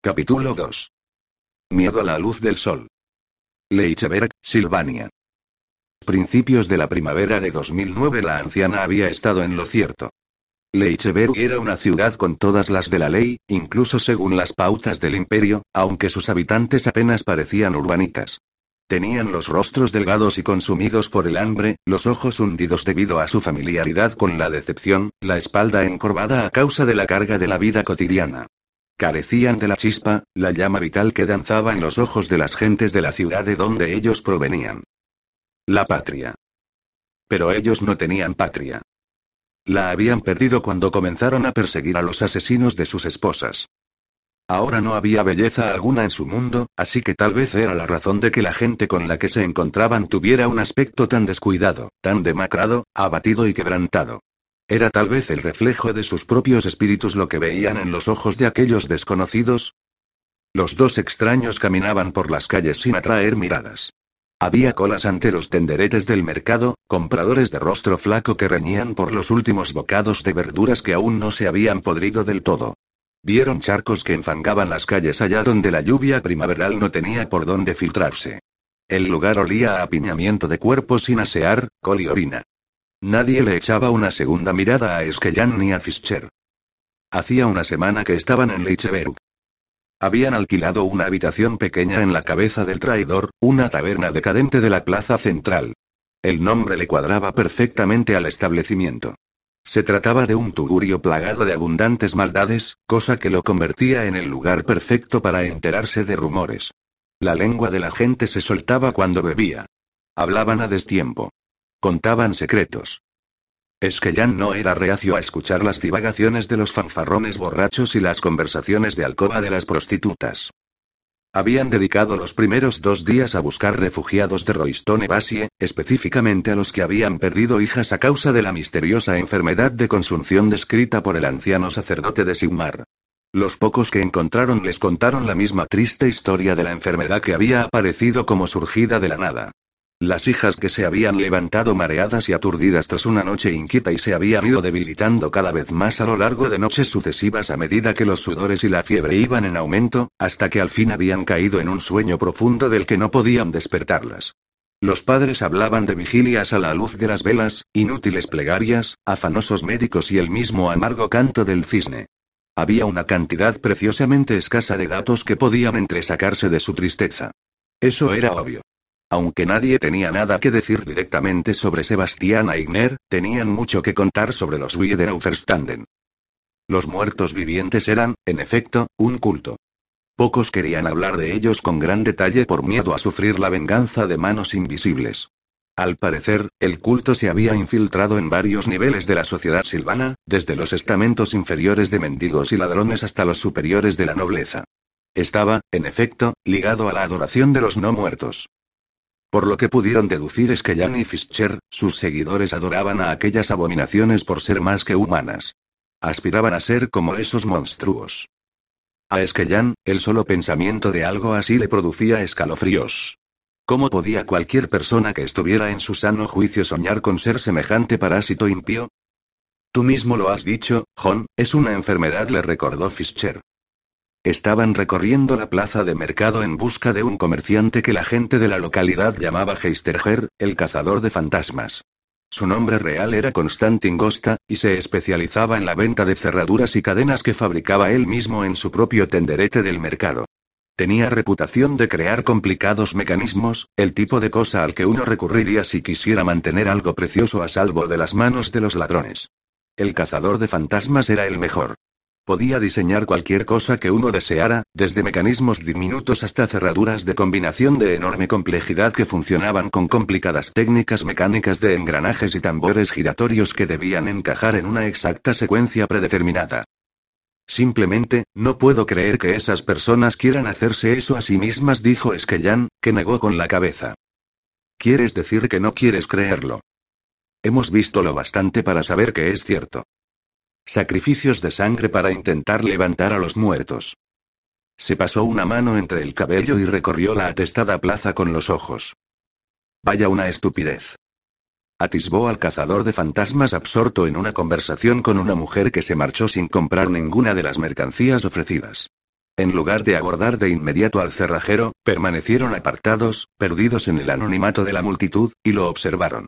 Capítulo 2. Miedo a la luz del sol. Leicheberg, Silvania. Principios de la primavera de 2009 la anciana había estado en lo cierto. Leicheberg era una ciudad con todas las de la ley, incluso según las pautas del imperio, aunque sus habitantes apenas parecían urbanitas. Tenían los rostros delgados y consumidos por el hambre, los ojos hundidos debido a su familiaridad con la decepción, la espalda encorvada a causa de la carga de la vida cotidiana. Carecían de la chispa, la llama vital que danzaba en los ojos de las gentes de la ciudad de donde ellos provenían. La patria. Pero ellos no tenían patria. La habían perdido cuando comenzaron a perseguir a los asesinos de sus esposas. Ahora no había belleza alguna en su mundo, así que tal vez era la razón de que la gente con la que se encontraban tuviera un aspecto tan descuidado, tan demacrado, abatido y quebrantado. ¿Era tal vez el reflejo de sus propios espíritus lo que veían en los ojos de aquellos desconocidos? Los dos extraños caminaban por las calles sin atraer miradas. Había colas ante los tenderetes del mercado, compradores de rostro flaco que reñían por los últimos bocados de verduras que aún no se habían podrido del todo. Vieron charcos que enfangaban las calles allá donde la lluvia primaveral no tenía por dónde filtrarse. El lugar olía a apiñamiento de cuerpos sin asear, col y orina. Nadie le echaba una segunda mirada a Eskellan ni a Fischer. Hacía una semana que estaban en Leicheberg. Habían alquilado una habitación pequeña en la cabeza del traidor, una taberna decadente de la plaza central. El nombre le cuadraba perfectamente al establecimiento. Se trataba de un tugurio plagado de abundantes maldades, cosa que lo convertía en el lugar perfecto para enterarse de rumores. La lengua de la gente se soltaba cuando bebía. Hablaban a destiempo. Contaban secretos. Esquellán no era reacio a escuchar las divagaciones de los fanfarrones borrachos y las conversaciones de alcoba de las prostitutas. Habían dedicado los primeros dos días a buscar refugiados de Roystone Basie, específicamente a los que habían perdido hijas a causa de la misteriosa enfermedad de consunción descrita por el anciano sacerdote de Sigmar. Los pocos que encontraron les contaron la misma triste historia de la enfermedad que había aparecido como surgida de la nada. Las hijas que se habían levantado mareadas y aturdidas tras una noche inquieta y se habían ido debilitando cada vez más a lo largo de noches sucesivas a medida que los sudores y la fiebre iban en aumento, hasta que al fin habían caído en un sueño profundo del que no podían despertarlas. Los padres hablaban de vigilias a la luz de las velas, inútiles plegarias, afanosos médicos y el mismo amargo canto del cisne. Había una cantidad preciosamente escasa de datos que podían entresacarse de su tristeza. Eso era obvio. Aunque nadie tenía nada que decir directamente sobre Sebastián Aigner, tenían mucho que contar sobre los Wiederaufstanden. Los muertos vivientes eran, en efecto, un culto. Pocos querían hablar de ellos con gran detalle por miedo a sufrir la venganza de manos invisibles. Al parecer, el culto se había infiltrado en varios niveles de la sociedad silvana, desde los estamentos inferiores de mendigos y ladrones hasta los superiores de la nobleza. Estaba, en efecto, ligado a la adoración de los no muertos. Por lo que pudieron deducir es que Jan y Fischer, sus seguidores adoraban a aquellas abominaciones por ser más que humanas. Aspiraban a ser como esos monstruos. A Esquellan, el solo pensamiento de algo así le producía escalofríos. ¿Cómo podía cualquier persona que estuviera en su sano juicio soñar con ser semejante parásito impío? Tú mismo lo has dicho, John, es una enfermedad, le recordó Fischer. Estaban recorriendo la plaza de mercado en busca de un comerciante que la gente de la localidad llamaba Heisterger, el cazador de fantasmas. Su nombre real era Constantin Gosta, y se especializaba en la venta de cerraduras y cadenas que fabricaba él mismo en su propio tenderete del mercado. Tenía reputación de crear complicados mecanismos, el tipo de cosa al que uno recurriría si quisiera mantener algo precioso a salvo de las manos de los ladrones. El cazador de fantasmas era el mejor. Podía diseñar cualquier cosa que uno deseara, desde mecanismos diminutos hasta cerraduras de combinación de enorme complejidad que funcionaban con complicadas técnicas mecánicas de engranajes y tambores giratorios que debían encajar en una exacta secuencia predeterminada. Simplemente, no puedo creer que esas personas quieran hacerse eso a sí mismas, dijo Esquellan, que negó con la cabeza. ¿Quieres decir que no quieres creerlo? Hemos visto lo bastante para saber que es cierto. Sacrificios de sangre para intentar levantar a los muertos. Se pasó una mano entre el cabello y recorrió la atestada plaza con los ojos. Vaya una estupidez. Atisbó al cazador de fantasmas absorto en una conversación con una mujer que se marchó sin comprar ninguna de las mercancías ofrecidas. En lugar de abordar de inmediato al cerrajero, permanecieron apartados, perdidos en el anonimato de la multitud, y lo observaron.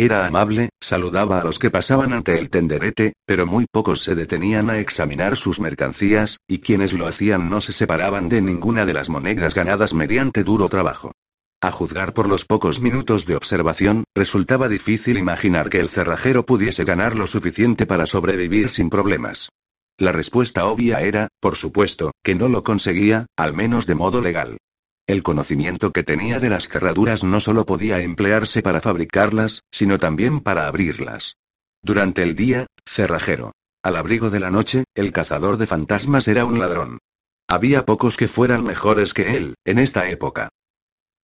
Era amable, saludaba a los que pasaban ante el tenderete, pero muy pocos se detenían a examinar sus mercancías, y quienes lo hacían no se separaban de ninguna de las monedas ganadas mediante duro trabajo. A juzgar por los pocos minutos de observación, resultaba difícil imaginar que el cerrajero pudiese ganar lo suficiente para sobrevivir sin problemas. La respuesta obvia era, por supuesto, que no lo conseguía, al menos de modo legal. El conocimiento que tenía de las cerraduras no solo podía emplearse para fabricarlas, sino también para abrirlas. Durante el día, cerrajero. Al abrigo de la noche, el cazador de fantasmas era un ladrón. Había pocos que fueran mejores que él, en esta época.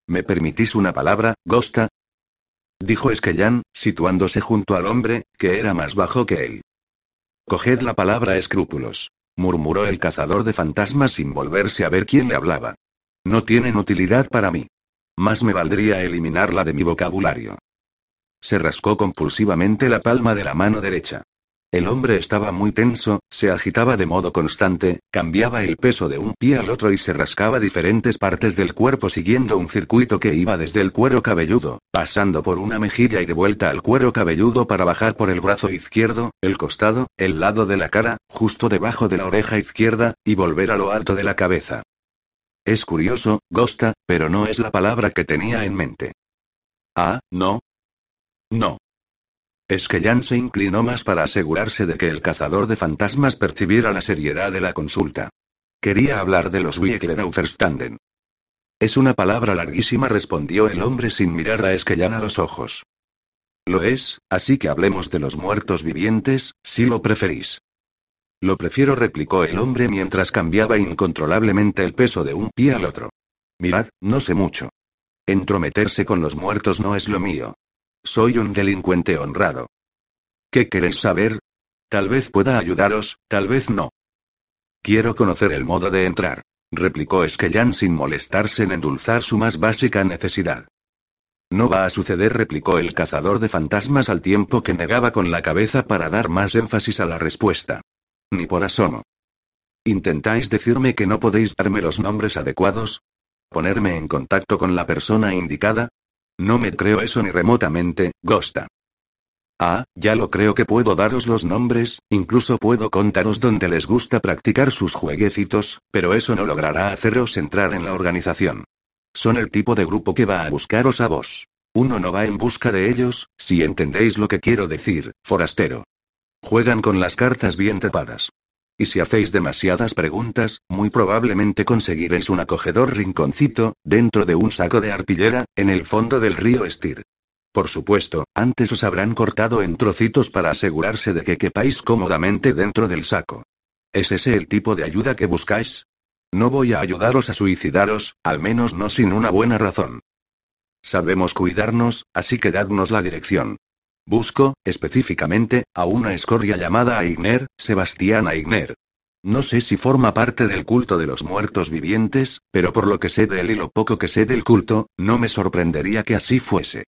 ¿Me permitís una palabra, Gosta? Dijo Esquellán, situándose junto al hombre, que era más bajo que él. Coged la palabra escrúpulos. murmuró el cazador de fantasmas sin volverse a ver quién le hablaba. No tienen utilidad para mí. Más me valdría eliminarla de mi vocabulario. Se rascó compulsivamente la palma de la mano derecha. El hombre estaba muy tenso, se agitaba de modo constante, cambiaba el peso de un pie al otro y se rascaba diferentes partes del cuerpo siguiendo un circuito que iba desde el cuero cabelludo, pasando por una mejilla y de vuelta al cuero cabelludo para bajar por el brazo izquierdo, el costado, el lado de la cara, justo debajo de la oreja izquierda, y volver a lo alto de la cabeza. Es curioso, Gosta, pero no es la palabra que tenía en mente. Ah, no. No. Es que Jan se inclinó más para asegurarse de que el cazador de fantasmas percibiera la seriedad de la consulta. Quería hablar de los Auferstanden. Es una palabra larguísima, respondió el hombre sin mirar a Esquellan a los ojos. Lo es, así que hablemos de los muertos vivientes, si lo preferís. Lo prefiero, replicó el hombre mientras cambiaba incontrolablemente el peso de un pie al otro. Mirad, no sé mucho. Entrometerse con los muertos no es lo mío. Soy un delincuente honrado. ¿Qué queréis saber? Tal vez pueda ayudaros, tal vez no. Quiero conocer el modo de entrar, replicó Esquellán sin molestarse en endulzar su más básica necesidad. No va a suceder, replicó el cazador de fantasmas al tiempo que negaba con la cabeza para dar más énfasis a la respuesta. Ni por asomo. ¿Intentáis decirme que no podéis darme los nombres adecuados? ¿Ponerme en contacto con la persona indicada? No me creo eso ni remotamente, Gosta. Ah, ya lo creo que puedo daros los nombres, incluso puedo contaros dónde les gusta practicar sus jueguecitos, pero eso no logrará haceros entrar en la organización. Son el tipo de grupo que va a buscaros a vos. Uno no va en busca de ellos, si entendéis lo que quiero decir, forastero. Juegan con las cartas bien tapadas. Y si hacéis demasiadas preguntas, muy probablemente conseguiréis un acogedor rinconcito, dentro de un saco de arpillera, en el fondo del río Estir. Por supuesto, antes os habrán cortado en trocitos para asegurarse de que quepáis cómodamente dentro del saco. ¿Es ese el tipo de ayuda que buscáis? No voy a ayudaros a suicidaros, al menos no sin una buena razón. Sabemos cuidarnos, así que dadnos la dirección. Busco, específicamente, a una escoria llamada Aigner, Sebastián Aigner. No sé si forma parte del culto de los muertos vivientes, pero por lo que sé de él y lo poco que sé del culto, no me sorprendería que así fuese.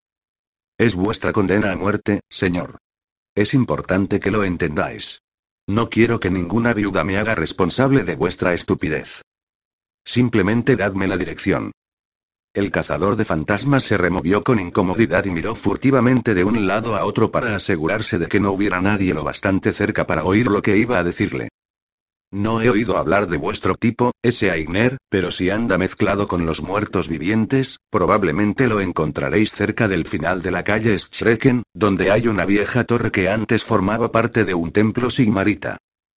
Es vuestra condena a muerte, señor. Es importante que lo entendáis. No quiero que ninguna viuda me haga responsable de vuestra estupidez. Simplemente dadme la dirección. El cazador de fantasmas se removió con incomodidad y miró furtivamente de un lado a otro para asegurarse de que no hubiera nadie lo bastante cerca para oír lo que iba a decirle. No he oído hablar de vuestro tipo, ese Aigner, pero si anda mezclado con los muertos vivientes, probablemente lo encontraréis cerca del final de la calle Schrecken, donde hay una vieja torre que antes formaba parte de un templo sigmarita.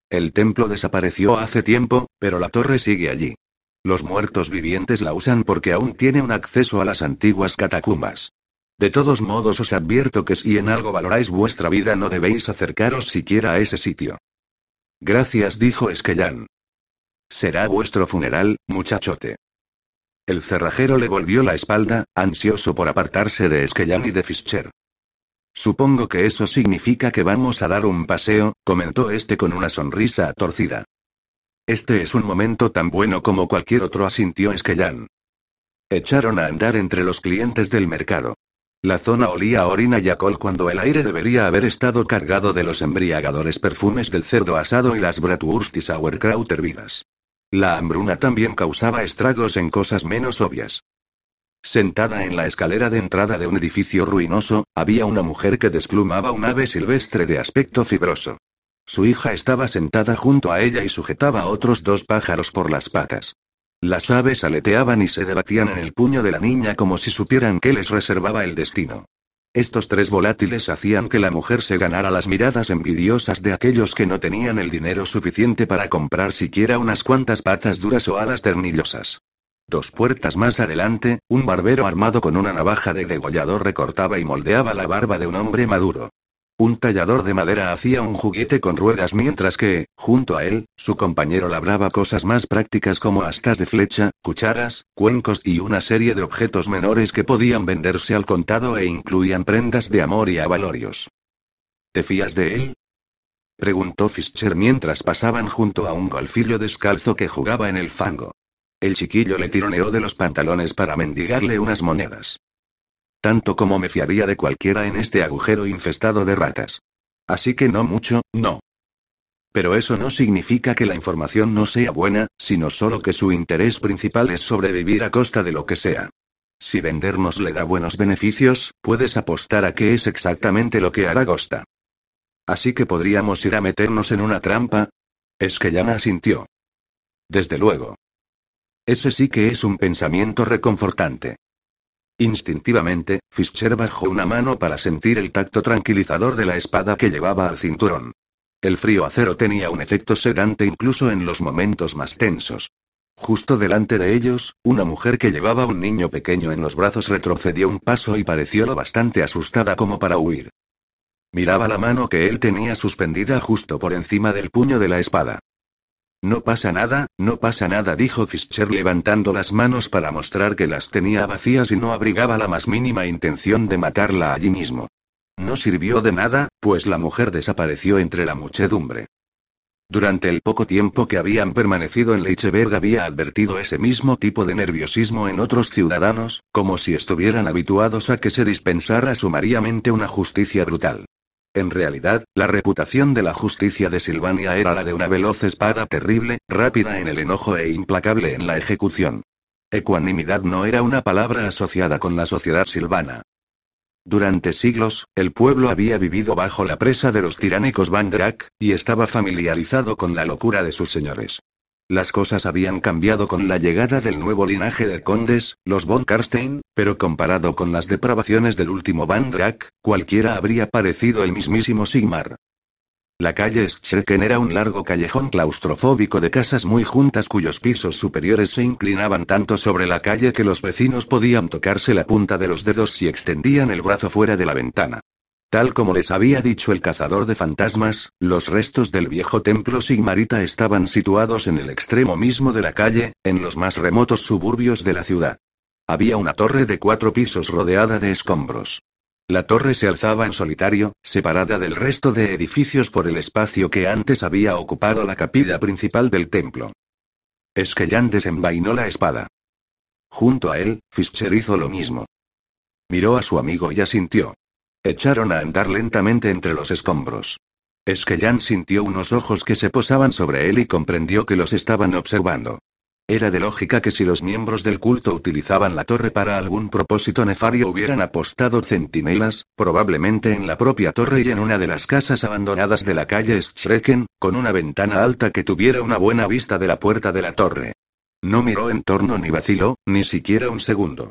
El templo desapareció hace tiempo, pero la torre sigue allí. Los muertos vivientes la usan porque aún tiene un acceso a las antiguas catacumbas. De todos modos os advierto que si en algo valoráis vuestra vida no debéis acercaros siquiera a ese sitio. Gracias, dijo Esquellán. Será vuestro funeral, muchachote. El cerrajero le volvió la espalda, ansioso por apartarse de Esquellán y de Fischer. Supongo que eso significa que vamos a dar un paseo, comentó este con una sonrisa torcida. Este es un momento tan bueno como cualquier otro, asintió Esquellán. Echaron a andar entre los clientes del mercado. La zona olía a orina y a col cuando el aire debería haber estado cargado de los embriagadores perfumes del cerdo asado y las bratwurst y sauerkraut hervidas. La hambruna también causaba estragos en cosas menos obvias. Sentada en la escalera de entrada de un edificio ruinoso, había una mujer que desplumaba un ave silvestre de aspecto fibroso. Su hija estaba sentada junto a ella y sujetaba a otros dos pájaros por las patas. Las aves aleteaban y se debatían en el puño de la niña como si supieran que les reservaba el destino. Estos tres volátiles hacían que la mujer se ganara las miradas envidiosas de aquellos que no tenían el dinero suficiente para comprar siquiera unas cuantas patas duras o alas ternillosas. Dos puertas más adelante, un barbero armado con una navaja de degollador recortaba y moldeaba la barba de un hombre maduro. Un tallador de madera hacía un juguete con ruedas mientras que, junto a él, su compañero labraba cosas más prácticas como astas de flecha, cucharas, cuencos y una serie de objetos menores que podían venderse al contado e incluían prendas de amor y avalorios. ¿Te fías de él? preguntó Fischer mientras pasaban junto a un golfillo descalzo que jugaba en el fango. El chiquillo le tironeó de los pantalones para mendigarle unas monedas. Tanto como me fiaría de cualquiera en este agujero infestado de ratas. Así que no mucho, no. Pero eso no significa que la información no sea buena, sino solo que su interés principal es sobrevivir a costa de lo que sea. Si vendernos le da buenos beneficios, puedes apostar a que es exactamente lo que hará Gosta. Así que podríamos ir a meternos en una trampa. Es que Yana sintió. Desde luego. Ese sí que es un pensamiento reconfortante. Instintivamente, Fischer bajó una mano para sentir el tacto tranquilizador de la espada que llevaba al cinturón. El frío acero tenía un efecto sedante incluso en los momentos más tensos. Justo delante de ellos, una mujer que llevaba un niño pequeño en los brazos retrocedió un paso y pareció lo bastante asustada como para huir. Miraba la mano que él tenía suspendida justo por encima del puño de la espada. No pasa nada, no pasa nada, dijo Fischer levantando las manos para mostrar que las tenía vacías y no abrigaba la más mínima intención de matarla allí mismo. No sirvió de nada, pues la mujer desapareció entre la muchedumbre. Durante el poco tiempo que habían permanecido en Leicheberg había advertido ese mismo tipo de nerviosismo en otros ciudadanos, como si estuvieran habituados a que se dispensara sumariamente una justicia brutal. En realidad, la reputación de la justicia de Silvania era la de una veloz espada terrible, rápida en el enojo e implacable en la ejecución. Ecuanimidad no era una palabra asociada con la sociedad silvana. Durante siglos, el pueblo había vivido bajo la presa de los tiránicos Van y estaba familiarizado con la locura de sus señores. Las cosas habían cambiado con la llegada del nuevo linaje de condes, los von Karstein, pero comparado con las depravaciones del último Van Drack, cualquiera habría parecido el mismísimo Sigmar. La calle Schrecken era un largo callejón claustrofóbico de casas muy juntas cuyos pisos superiores se inclinaban tanto sobre la calle que los vecinos podían tocarse la punta de los dedos si extendían el brazo fuera de la ventana. Tal como les había dicho el cazador de fantasmas, los restos del viejo templo sigmarita estaban situados en el extremo mismo de la calle, en los más remotos suburbios de la ciudad. Había una torre de cuatro pisos rodeada de escombros. La torre se alzaba en solitario, separada del resto de edificios por el espacio que antes había ocupado la capilla principal del templo. Esquellán desenvainó la espada. Junto a él, Fischer hizo lo mismo. Miró a su amigo y asintió. Echaron a andar lentamente entre los escombros. Esquellán sintió unos ojos que se posaban sobre él y comprendió que los estaban observando. Era de lógica que si los miembros del culto utilizaban la torre para algún propósito nefario hubieran apostado centinelas, probablemente en la propia torre y en una de las casas abandonadas de la calle Schrecken, con una ventana alta que tuviera una buena vista de la puerta de la torre. No miró en torno ni vaciló, ni siquiera un segundo.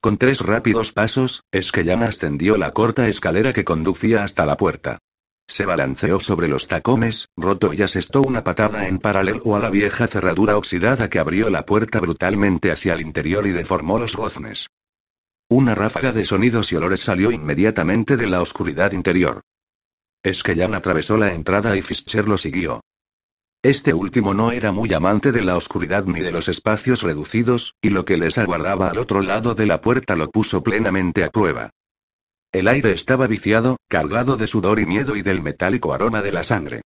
Con tres rápidos pasos, Esquellán ascendió la corta escalera que conducía hasta la puerta. Se balanceó sobre los tacones, roto y asestó una patada en paralelo a la vieja cerradura oxidada que abrió la puerta brutalmente hacia el interior y deformó los goznes. Una ráfaga de sonidos y olores salió inmediatamente de la oscuridad interior. Esquellán atravesó la entrada y Fischer lo siguió. Este último no era muy amante de la oscuridad ni de los espacios reducidos, y lo que les aguardaba al otro lado de la puerta lo puso plenamente a prueba. El aire estaba viciado, cargado de sudor y miedo y del metálico aroma de la sangre.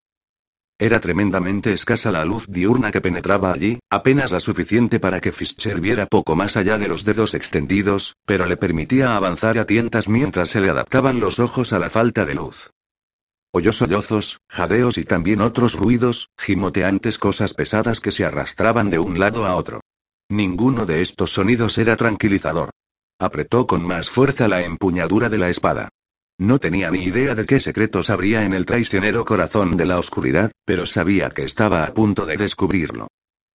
Era tremendamente escasa la luz diurna que penetraba allí, apenas la suficiente para que Fischer viera poco más allá de los dedos extendidos, pero le permitía avanzar a tientas mientras se le adaptaban los ojos a la falta de luz. Oyó sollozos, jadeos y también otros ruidos, gimoteantes cosas pesadas que se arrastraban de un lado a otro. Ninguno de estos sonidos era tranquilizador. Apretó con más fuerza la empuñadura de la espada. No tenía ni idea de qué secretos habría en el traicionero corazón de la oscuridad, pero sabía que estaba a punto de descubrirlo.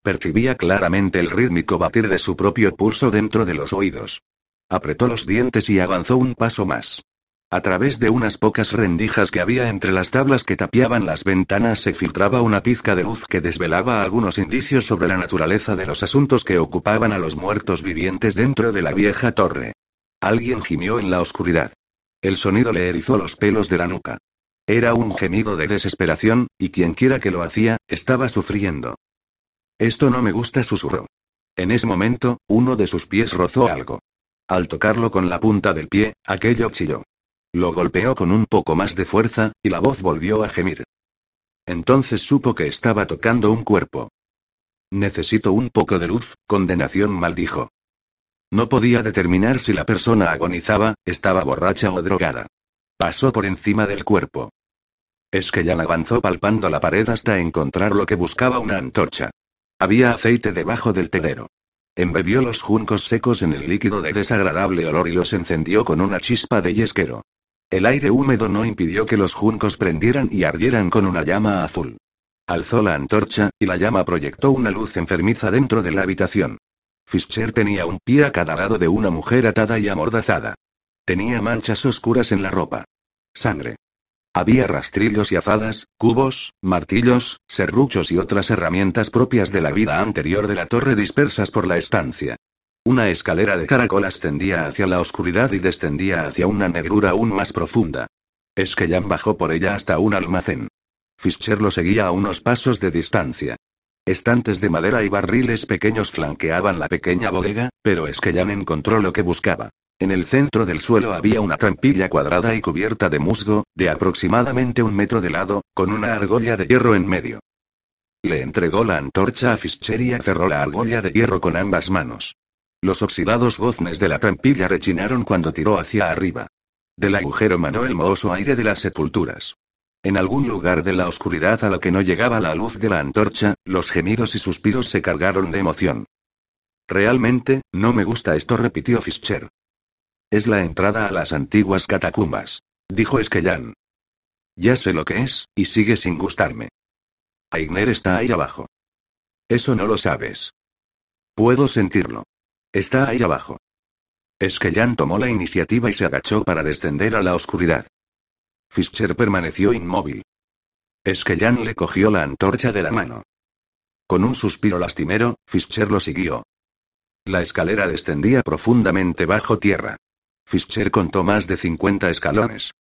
Percibía claramente el rítmico batir de su propio pulso dentro de los oídos. Apretó los dientes y avanzó un paso más. A través de unas pocas rendijas que había entre las tablas que tapiaban las ventanas se filtraba una pizca de luz que desvelaba algunos indicios sobre la naturaleza de los asuntos que ocupaban a los muertos vivientes dentro de la vieja torre. Alguien gimió en la oscuridad. El sonido le erizó los pelos de la nuca. Era un gemido de desesperación, y quienquiera que lo hacía, estaba sufriendo. Esto no me gusta, susurró. En ese momento, uno de sus pies rozó algo. Al tocarlo con la punta del pie, aquello chilló. Lo golpeó con un poco más de fuerza, y la voz volvió a gemir. Entonces supo que estaba tocando un cuerpo. Necesito un poco de luz, condenación maldijo. No podía determinar si la persona agonizaba, estaba borracha o drogada. Pasó por encima del cuerpo. Esquellan avanzó palpando la pared hasta encontrar lo que buscaba una antorcha. Había aceite debajo del telero. Embebió los juncos secos en el líquido de desagradable olor y los encendió con una chispa de yesquero. El aire húmedo no impidió que los juncos prendieran y ardieran con una llama azul. Alzó la antorcha, y la llama proyectó una luz enfermiza dentro de la habitación. Fischer tenía un pie a cada lado de una mujer atada y amordazada. Tenía manchas oscuras en la ropa. Sangre. Había rastrillos y azadas, cubos, martillos, serruchos y otras herramientas propias de la vida anterior de la torre dispersas por la estancia. Una escalera de caracol ascendía hacia la oscuridad y descendía hacia una negrura aún más profunda. Esquellan bajó por ella hasta un almacén. Fischer lo seguía a unos pasos de distancia. Estantes de madera y barriles pequeños flanqueaban la pequeña bodega, pero Esquellan encontró lo que buscaba. En el centro del suelo había una trampilla cuadrada y cubierta de musgo, de aproximadamente un metro de lado, con una argolla de hierro en medio. Le entregó la antorcha a Fischer y aferró la argolla de hierro con ambas manos. Los oxidados goznes de la trampilla rechinaron cuando tiró hacia arriba. Del agujero manó el mohoso aire de las sepulturas. En algún lugar de la oscuridad a lo que no llegaba la luz de la antorcha, los gemidos y suspiros se cargaron de emoción. Realmente, no me gusta esto, repitió Fischer. Es la entrada a las antiguas catacumbas. Dijo Esquellán. Ya sé lo que es, y sigue sin gustarme. Aigner está ahí abajo. Eso no lo sabes. Puedo sentirlo. Está ahí abajo. Esquellán tomó la iniciativa y se agachó para descender a la oscuridad. Fischer permaneció inmóvil. Esquellan le cogió la antorcha de la mano. Con un suspiro lastimero, Fischer lo siguió. La escalera descendía profundamente bajo tierra. Fischer contó más de 50 escalones.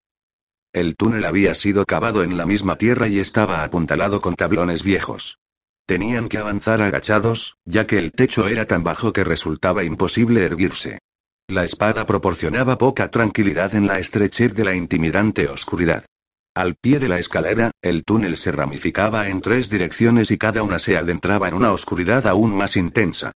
El túnel había sido cavado en la misma tierra y estaba apuntalado con tablones viejos. Tenían que avanzar agachados, ya que el techo era tan bajo que resultaba imposible erguirse. La espada proporcionaba poca tranquilidad en la estrechez de la intimidante oscuridad. Al pie de la escalera, el túnel se ramificaba en tres direcciones y cada una se adentraba en una oscuridad aún más intensa.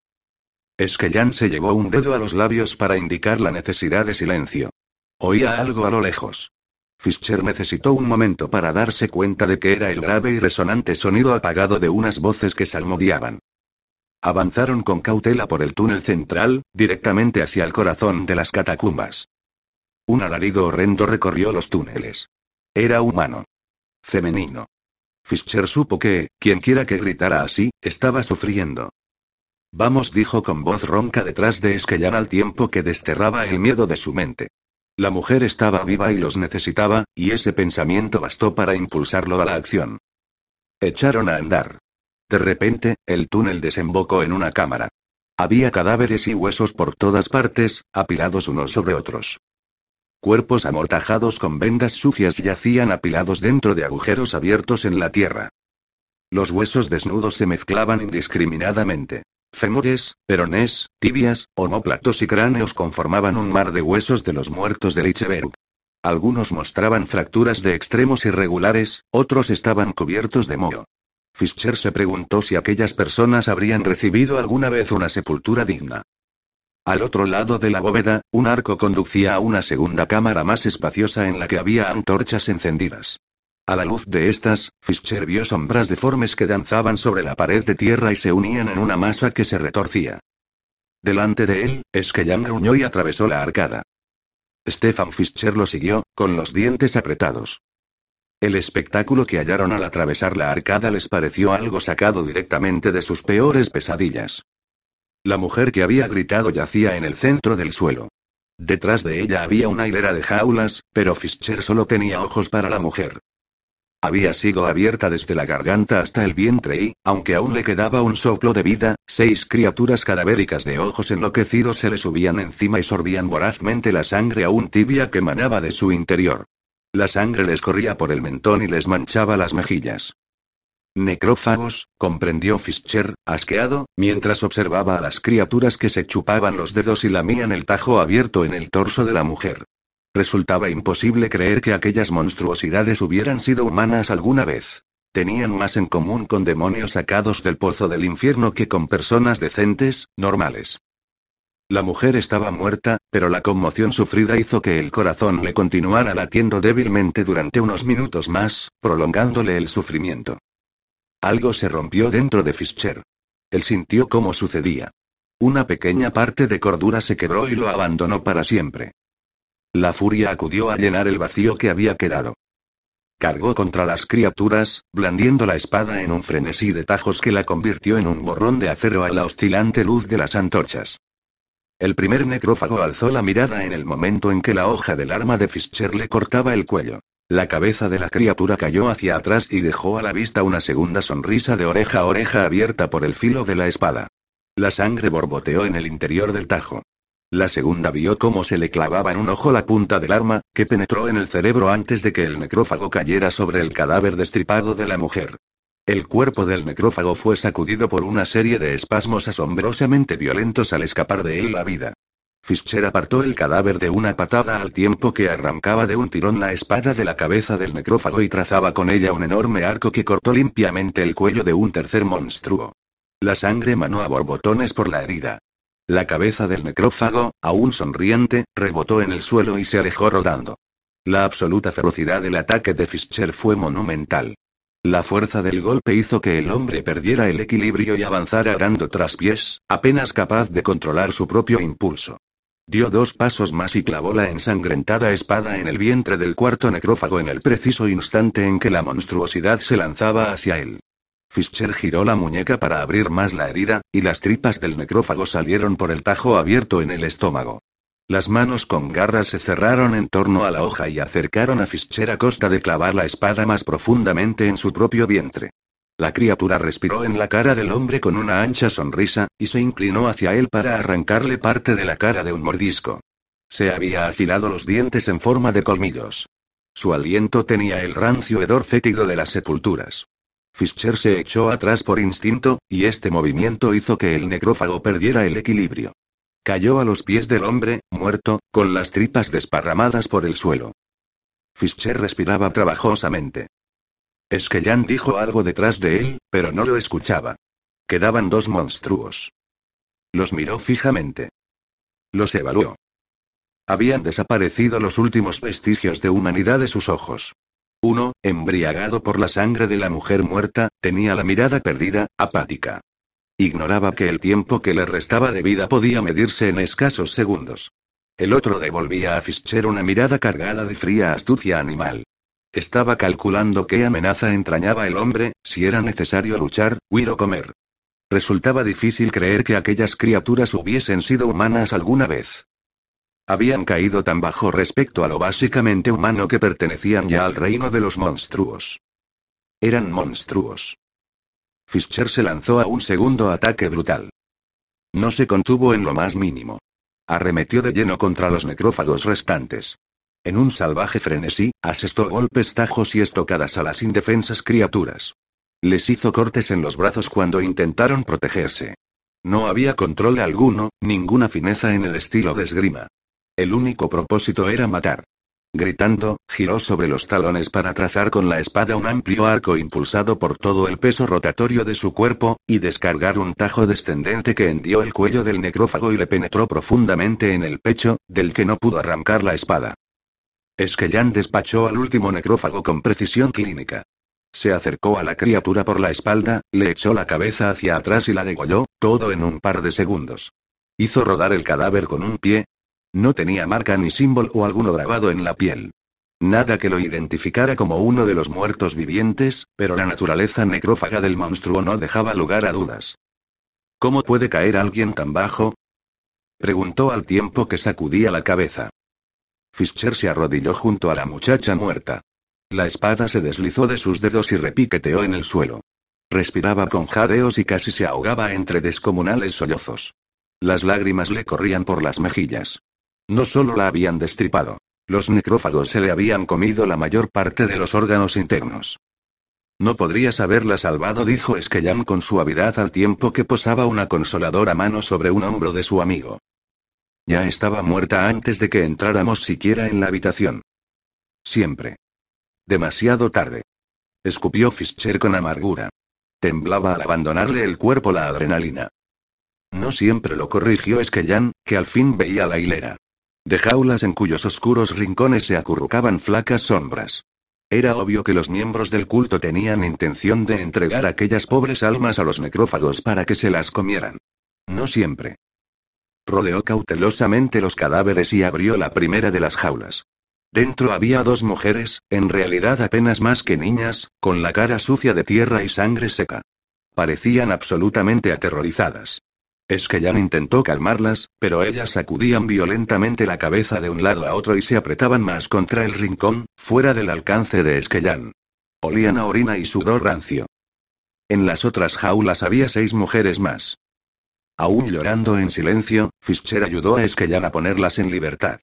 Esquellan se llevó un dedo a los labios para indicar la necesidad de silencio. Oía algo a lo lejos. Fischer necesitó un momento para darse cuenta de que era el grave y resonante sonido apagado de unas voces que salmodiaban. Avanzaron con cautela por el túnel central, directamente hacia el corazón de las catacumbas. Un alarido horrendo recorrió los túneles. Era humano. Femenino. Fischer supo que, quienquiera que gritara así, estaba sufriendo. Vamos, dijo con voz ronca detrás de Esquellan al tiempo que desterraba el miedo de su mente. La mujer estaba viva y los necesitaba, y ese pensamiento bastó para impulsarlo a la acción. Echaron a andar. De repente, el túnel desembocó en una cámara. Había cadáveres y huesos por todas partes, apilados unos sobre otros. Cuerpos amortajados con vendas sucias yacían apilados dentro de agujeros abiertos en la tierra. Los huesos desnudos se mezclaban indiscriminadamente. Fémures, peronés, tibias, homóplatos y cráneos conformaban un mar de huesos de los muertos de Lichberg. Algunos mostraban fracturas de extremos irregulares, otros estaban cubiertos de moho. Fischer se preguntó si aquellas personas habrían recibido alguna vez una sepultura digna. Al otro lado de la bóveda, un arco conducía a una segunda cámara más espaciosa en la que había antorchas encendidas. A la luz de estas, Fischer vio sombras deformes que danzaban sobre la pared de tierra y se unían en una masa que se retorcía. Delante de él, Esquellan gruñó y atravesó la arcada. Stefan Fischer lo siguió, con los dientes apretados. El espectáculo que hallaron al atravesar la arcada les pareció algo sacado directamente de sus peores pesadillas. La mujer que había gritado yacía en el centro del suelo. Detrás de ella había una hilera de jaulas, pero Fischer solo tenía ojos para la mujer. Había sido abierta desde la garganta hasta el vientre y, aunque aún le quedaba un soplo de vida, seis criaturas cadavéricas de ojos enloquecidos se le subían encima y sorbían vorazmente la sangre aún tibia que emanaba de su interior. La sangre les corría por el mentón y les manchaba las mejillas. Necrófagos, comprendió Fischer, asqueado, mientras observaba a las criaturas que se chupaban los dedos y lamían el tajo abierto en el torso de la mujer. Resultaba imposible creer que aquellas monstruosidades hubieran sido humanas alguna vez. Tenían más en común con demonios sacados del pozo del infierno que con personas decentes, normales. La mujer estaba muerta, pero la conmoción sufrida hizo que el corazón le continuara latiendo débilmente durante unos minutos más, prolongándole el sufrimiento. Algo se rompió dentro de Fischer. Él sintió cómo sucedía. Una pequeña parte de cordura se quebró y lo abandonó para siempre. La furia acudió a llenar el vacío que había quedado. Cargó contra las criaturas, blandiendo la espada en un frenesí de tajos que la convirtió en un borrón de acero a la oscilante luz de las antorchas. El primer necrófago alzó la mirada en el momento en que la hoja del arma de Fischer le cortaba el cuello. La cabeza de la criatura cayó hacia atrás y dejó a la vista una segunda sonrisa de oreja a oreja abierta por el filo de la espada. La sangre borboteó en el interior del tajo. La segunda vio cómo se le clavaba en un ojo la punta del arma, que penetró en el cerebro antes de que el necrófago cayera sobre el cadáver destripado de la mujer. El cuerpo del necrófago fue sacudido por una serie de espasmos asombrosamente violentos al escapar de él la vida. Fischer apartó el cadáver de una patada al tiempo que arrancaba de un tirón la espada de la cabeza del necrófago y trazaba con ella un enorme arco que cortó limpiamente el cuello de un tercer monstruo. La sangre manó a borbotones por la herida. La cabeza del necrófago, aún sonriente, rebotó en el suelo y se alejó rodando. La absoluta ferocidad del ataque de Fischer fue monumental. La fuerza del golpe hizo que el hombre perdiera el equilibrio y avanzara dando traspiés, apenas capaz de controlar su propio impulso. Dio dos pasos más y clavó la ensangrentada espada en el vientre del cuarto necrófago en el preciso instante en que la monstruosidad se lanzaba hacia él. Fischer giró la muñeca para abrir más la herida, y las tripas del necrófago salieron por el tajo abierto en el estómago. Las manos con garras se cerraron en torno a la hoja y acercaron a Fischer a costa de clavar la espada más profundamente en su propio vientre. La criatura respiró en la cara del hombre con una ancha sonrisa, y se inclinó hacia él para arrancarle parte de la cara de un mordisco. Se había afilado los dientes en forma de colmillos. Su aliento tenía el rancio hedor fétido de las sepulturas. Fischer se echó atrás por instinto, y este movimiento hizo que el necrófago perdiera el equilibrio. Cayó a los pies del hombre, muerto, con las tripas desparramadas por el suelo. Fischer respiraba trabajosamente. Esquellan dijo algo detrás de él, pero no lo escuchaba. Quedaban dos monstruos. Los miró fijamente. Los evaluó. Habían desaparecido los últimos vestigios de humanidad de sus ojos. Uno, embriagado por la sangre de la mujer muerta, tenía la mirada perdida, apática. Ignoraba que el tiempo que le restaba de vida podía medirse en escasos segundos. El otro devolvía a Fischer una mirada cargada de fría astucia animal. Estaba calculando qué amenaza entrañaba el hombre, si era necesario luchar, huir o comer. Resultaba difícil creer que aquellas criaturas hubiesen sido humanas alguna vez. Habían caído tan bajo respecto a lo básicamente humano que pertenecían ya al reino de los monstruos. Eran monstruos. Fischer se lanzó a un segundo ataque brutal. No se contuvo en lo más mínimo. Arremetió de lleno contra los necrófagos restantes. En un salvaje frenesí, asestó golpes tajos y estocadas a las indefensas criaturas. Les hizo cortes en los brazos cuando intentaron protegerse. No había control alguno, ninguna fineza en el estilo de esgrima. El único propósito era matar. Gritando, giró sobre los talones para trazar con la espada un amplio arco impulsado por todo el peso rotatorio de su cuerpo, y descargar un tajo descendente que hendió el cuello del necrófago y le penetró profundamente en el pecho, del que no pudo arrancar la espada. Esquellan despachó al último necrófago con precisión clínica. Se acercó a la criatura por la espalda, le echó la cabeza hacia atrás y la degolló, todo en un par de segundos. Hizo rodar el cadáver con un pie. No tenía marca ni símbolo o alguno grabado en la piel. Nada que lo identificara como uno de los muertos vivientes, pero la naturaleza necrófaga del monstruo no dejaba lugar a dudas. ¿Cómo puede caer alguien tan bajo? Preguntó al tiempo que sacudía la cabeza. Fischer se arrodilló junto a la muchacha muerta. La espada se deslizó de sus dedos y repiqueteó en el suelo. Respiraba con jadeos y casi se ahogaba entre descomunales sollozos. Las lágrimas le corrían por las mejillas. No solo la habían destripado. Los necrófagos se le habían comido la mayor parte de los órganos internos. No podrías haberla salvado, dijo Esquellam con suavidad al tiempo que posaba una consoladora mano sobre un hombro de su amigo. Ya estaba muerta antes de que entráramos siquiera en la habitación. Siempre. Demasiado tarde. Escupió Fischer con amargura. Temblaba al abandonarle el cuerpo la adrenalina. No siempre lo corrigió Esquellán, que al fin veía la hilera. De jaulas en cuyos oscuros rincones se acurrucaban flacas sombras. Era obvio que los miembros del culto tenían intención de entregar aquellas pobres almas a los necrófagos para que se las comieran. No siempre. Rodeó cautelosamente los cadáveres y abrió la primera de las jaulas. Dentro había dos mujeres, en realidad apenas más que niñas, con la cara sucia de tierra y sangre seca. Parecían absolutamente aterrorizadas. Esquellan intentó calmarlas, pero ellas sacudían violentamente la cabeza de un lado a otro y se apretaban más contra el rincón, fuera del alcance de Esquellan. Olían a orina y sudor rancio. En las otras jaulas había seis mujeres más. Aún llorando en silencio, Fischer ayudó a Esquellan a ponerlas en libertad.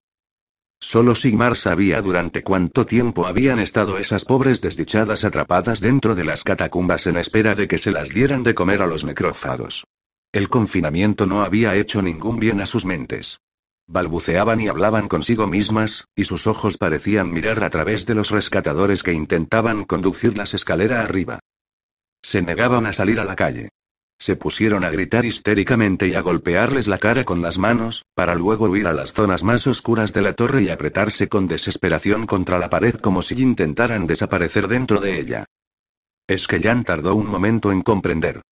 Solo Sigmar sabía durante cuánto tiempo habían estado esas pobres desdichadas atrapadas dentro de las catacumbas en espera de que se las dieran de comer a los necrófagos. El confinamiento no había hecho ningún bien a sus mentes. Balbuceaban y hablaban consigo mismas, y sus ojos parecían mirar a través de los rescatadores que intentaban conducirlas escalera arriba. Se negaban a salir a la calle. Se pusieron a gritar histéricamente y a golpearles la cara con las manos, para luego huir a las zonas más oscuras de la torre y apretarse con desesperación contra la pared como si intentaran desaparecer dentro de ella. Esquellan tardó un momento en comprender.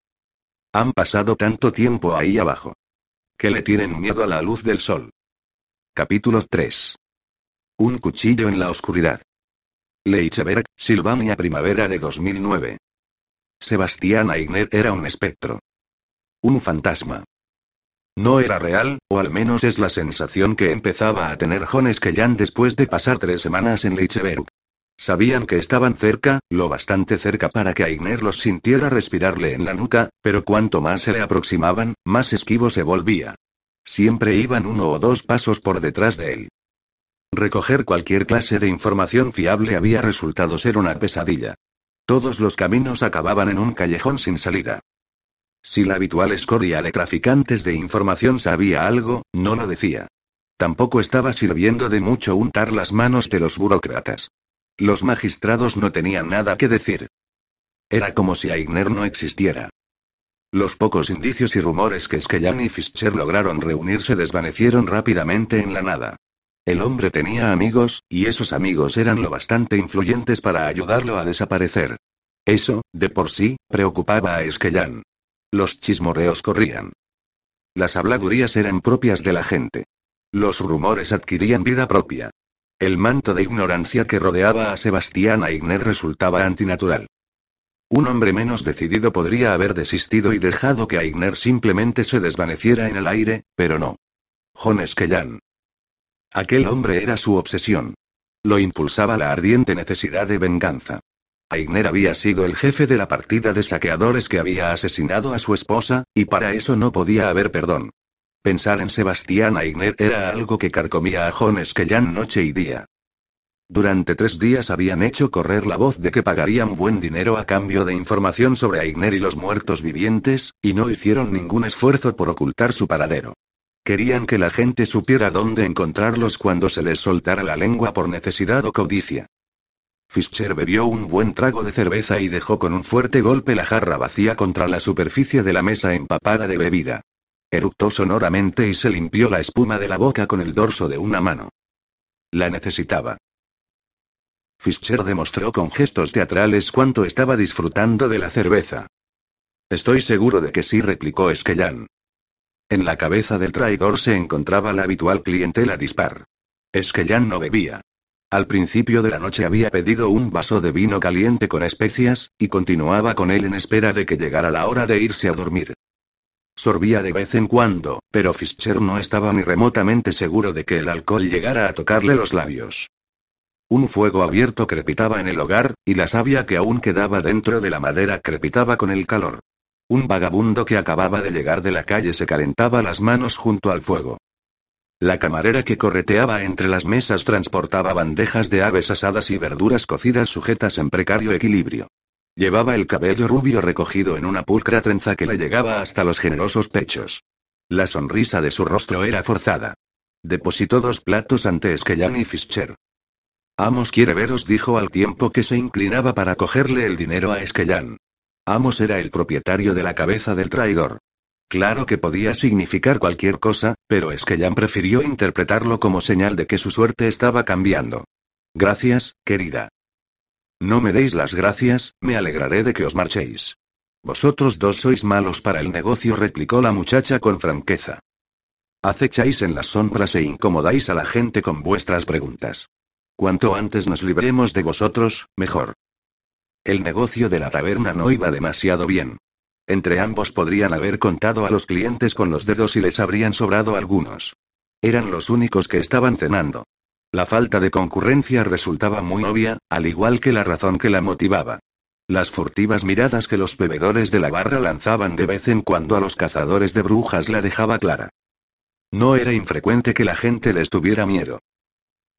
Han pasado tanto tiempo ahí abajo. Que le tienen miedo a la luz del sol. Capítulo 3. Un cuchillo en la oscuridad. Leicheberg, Silvania Primavera de 2009. Sebastián Aigner era un espectro. Un fantasma. No era real, o al menos es la sensación que empezaba a tener Jones Kellan después de pasar tres semanas en Leicheberg. Sabían que estaban cerca, lo bastante cerca para que Aigner los sintiera respirarle en la nuca, pero cuanto más se le aproximaban, más esquivo se volvía. Siempre iban uno o dos pasos por detrás de él. Recoger cualquier clase de información fiable había resultado ser una pesadilla. Todos los caminos acababan en un callejón sin salida. Si la habitual escoria de traficantes de información sabía algo, no lo decía. Tampoco estaba sirviendo de mucho untar las manos de los burócratas. Los magistrados no tenían nada que decir. Era como si Aigner no existiera. Los pocos indicios y rumores que Skellan y Fischer lograron reunir se desvanecieron rápidamente en la nada. El hombre tenía amigos, y esos amigos eran lo bastante influyentes para ayudarlo a desaparecer. Eso, de por sí, preocupaba a Esquellán. Los chismorreos corrían. Las habladurías eran propias de la gente. Los rumores adquirían vida propia. El manto de ignorancia que rodeaba a Sebastián Aigner resultaba antinatural. Un hombre menos decidido podría haber desistido y dejado que Aigner simplemente se desvaneciera en el aire, pero no. John Esquellán, Aquel hombre era su obsesión. Lo impulsaba la ardiente necesidad de venganza. Aigner había sido el jefe de la partida de saqueadores que había asesinado a su esposa, y para eso no podía haber perdón. Pensar en Sebastián Aigner era algo que carcomía a John Esquellan noche y día. Durante tres días habían hecho correr la voz de que pagarían buen dinero a cambio de información sobre Aigner y los muertos vivientes, y no hicieron ningún esfuerzo por ocultar su paradero. Querían que la gente supiera dónde encontrarlos cuando se les soltara la lengua por necesidad o codicia. Fischer bebió un buen trago de cerveza y dejó con un fuerte golpe la jarra vacía contra la superficie de la mesa empapada de bebida. Eructó sonoramente y se limpió la espuma de la boca con el dorso de una mano. La necesitaba. Fischer demostró con gestos teatrales cuánto estaba disfrutando de la cerveza. Estoy seguro de que sí, replicó Esquellán. En la cabeza del traidor se encontraba la habitual clientela dispar. Esquellán no bebía. Al principio de la noche había pedido un vaso de vino caliente con especias, y continuaba con él en espera de que llegara la hora de irse a dormir. Sorbía de vez en cuando, pero Fischer no estaba ni remotamente seguro de que el alcohol llegara a tocarle los labios. Un fuego abierto crepitaba en el hogar, y la savia que aún quedaba dentro de la madera crepitaba con el calor. Un vagabundo que acababa de llegar de la calle se calentaba las manos junto al fuego. La camarera que correteaba entre las mesas transportaba bandejas de aves asadas y verduras cocidas sujetas en precario equilibrio. Llevaba el cabello rubio recogido en una pulcra trenza que le llegaba hasta los generosos pechos. La sonrisa de su rostro era forzada. Depositó dos platos ante Esquellan y Fischer. Amos quiere veros, dijo al tiempo que se inclinaba para cogerle el dinero a Esquellan. Amos era el propietario de la cabeza del traidor. Claro que podía significar cualquier cosa, pero Esquellan prefirió interpretarlo como señal de que su suerte estaba cambiando. Gracias, querida. No me deis las gracias, me alegraré de que os marchéis. Vosotros dos sois malos para el negocio, replicó la muchacha con franqueza. Acecháis en las sombras e incomodáis a la gente con vuestras preguntas. Cuanto antes nos libremos de vosotros, mejor. El negocio de la taberna no iba demasiado bien. Entre ambos podrían haber contado a los clientes con los dedos y les habrían sobrado algunos. Eran los únicos que estaban cenando. La falta de concurrencia resultaba muy obvia, al igual que la razón que la motivaba. Las furtivas miradas que los bebedores de la barra lanzaban de vez en cuando a los cazadores de brujas la dejaba clara. No era infrecuente que la gente les tuviera miedo.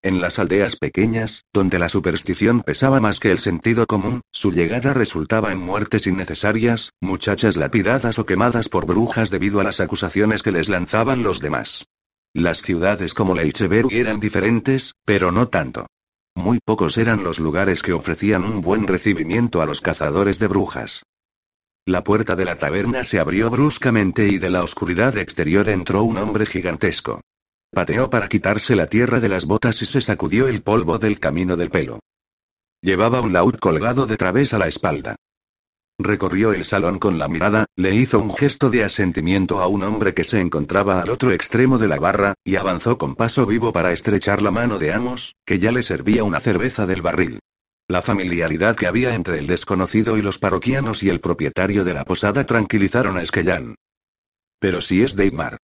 En las aldeas pequeñas, donde la superstición pesaba más que el sentido común, su llegada resultaba en muertes innecesarias, muchachas lapidadas o quemadas por brujas debido a las acusaciones que les lanzaban los demás. Las ciudades como Leicheveru eran diferentes, pero no tanto. Muy pocos eran los lugares que ofrecían un buen recibimiento a los cazadores de brujas. La puerta de la taberna se abrió bruscamente y de la oscuridad exterior entró un hombre gigantesco. Pateó para quitarse la tierra de las botas y se sacudió el polvo del camino del pelo. Llevaba un laúd colgado de través a la espalda. Recorrió el salón con la mirada, le hizo un gesto de asentimiento a un hombre que se encontraba al otro extremo de la barra, y avanzó con paso vivo para estrechar la mano de Amos, que ya le servía una cerveza del barril. La familiaridad que había entre el desconocido y los parroquianos y el propietario de la posada tranquilizaron a Esquellán. Pero si es Deimar.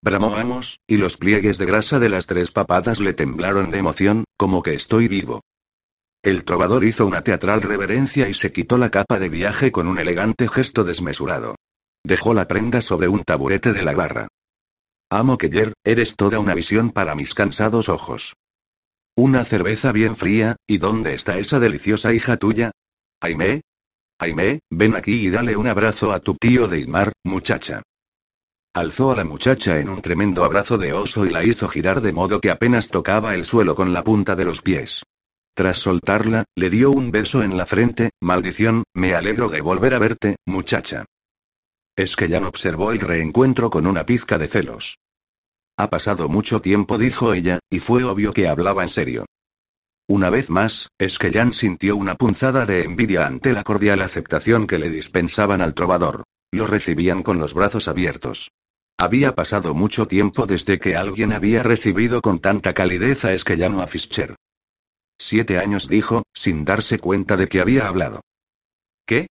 Bramó Amos, y los pliegues de grasa de las tres papadas le temblaron de emoción, como que estoy vivo. El trovador hizo una teatral reverencia y se quitó la capa de viaje con un elegante gesto desmesurado. Dejó la prenda sobre un taburete de la barra. Amo Keller, eres toda una visión para mis cansados ojos. Una cerveza bien fría, ¿y dónde está esa deliciosa hija tuya? Aime. Aime, ven aquí y dale un abrazo a tu tío Deimar, muchacha. Alzó a la muchacha en un tremendo abrazo de oso y la hizo girar de modo que apenas tocaba el suelo con la punta de los pies. Tras soltarla, le dio un beso en la frente, maldición, me alegro de volver a verte, muchacha. Es que ya observó el reencuentro con una pizca de celos. Ha pasado mucho tiempo, dijo ella, y fue obvio que hablaba en serio. Una vez más, Esquellán sintió una punzada de envidia ante la cordial aceptación que le dispensaban al trovador. Lo recibían con los brazos abiertos. Había pasado mucho tiempo desde que alguien había recibido con tanta calidez a Esquellano a Fischer. Siete años dijo, sin darse cuenta de que había hablado. ¿Qué?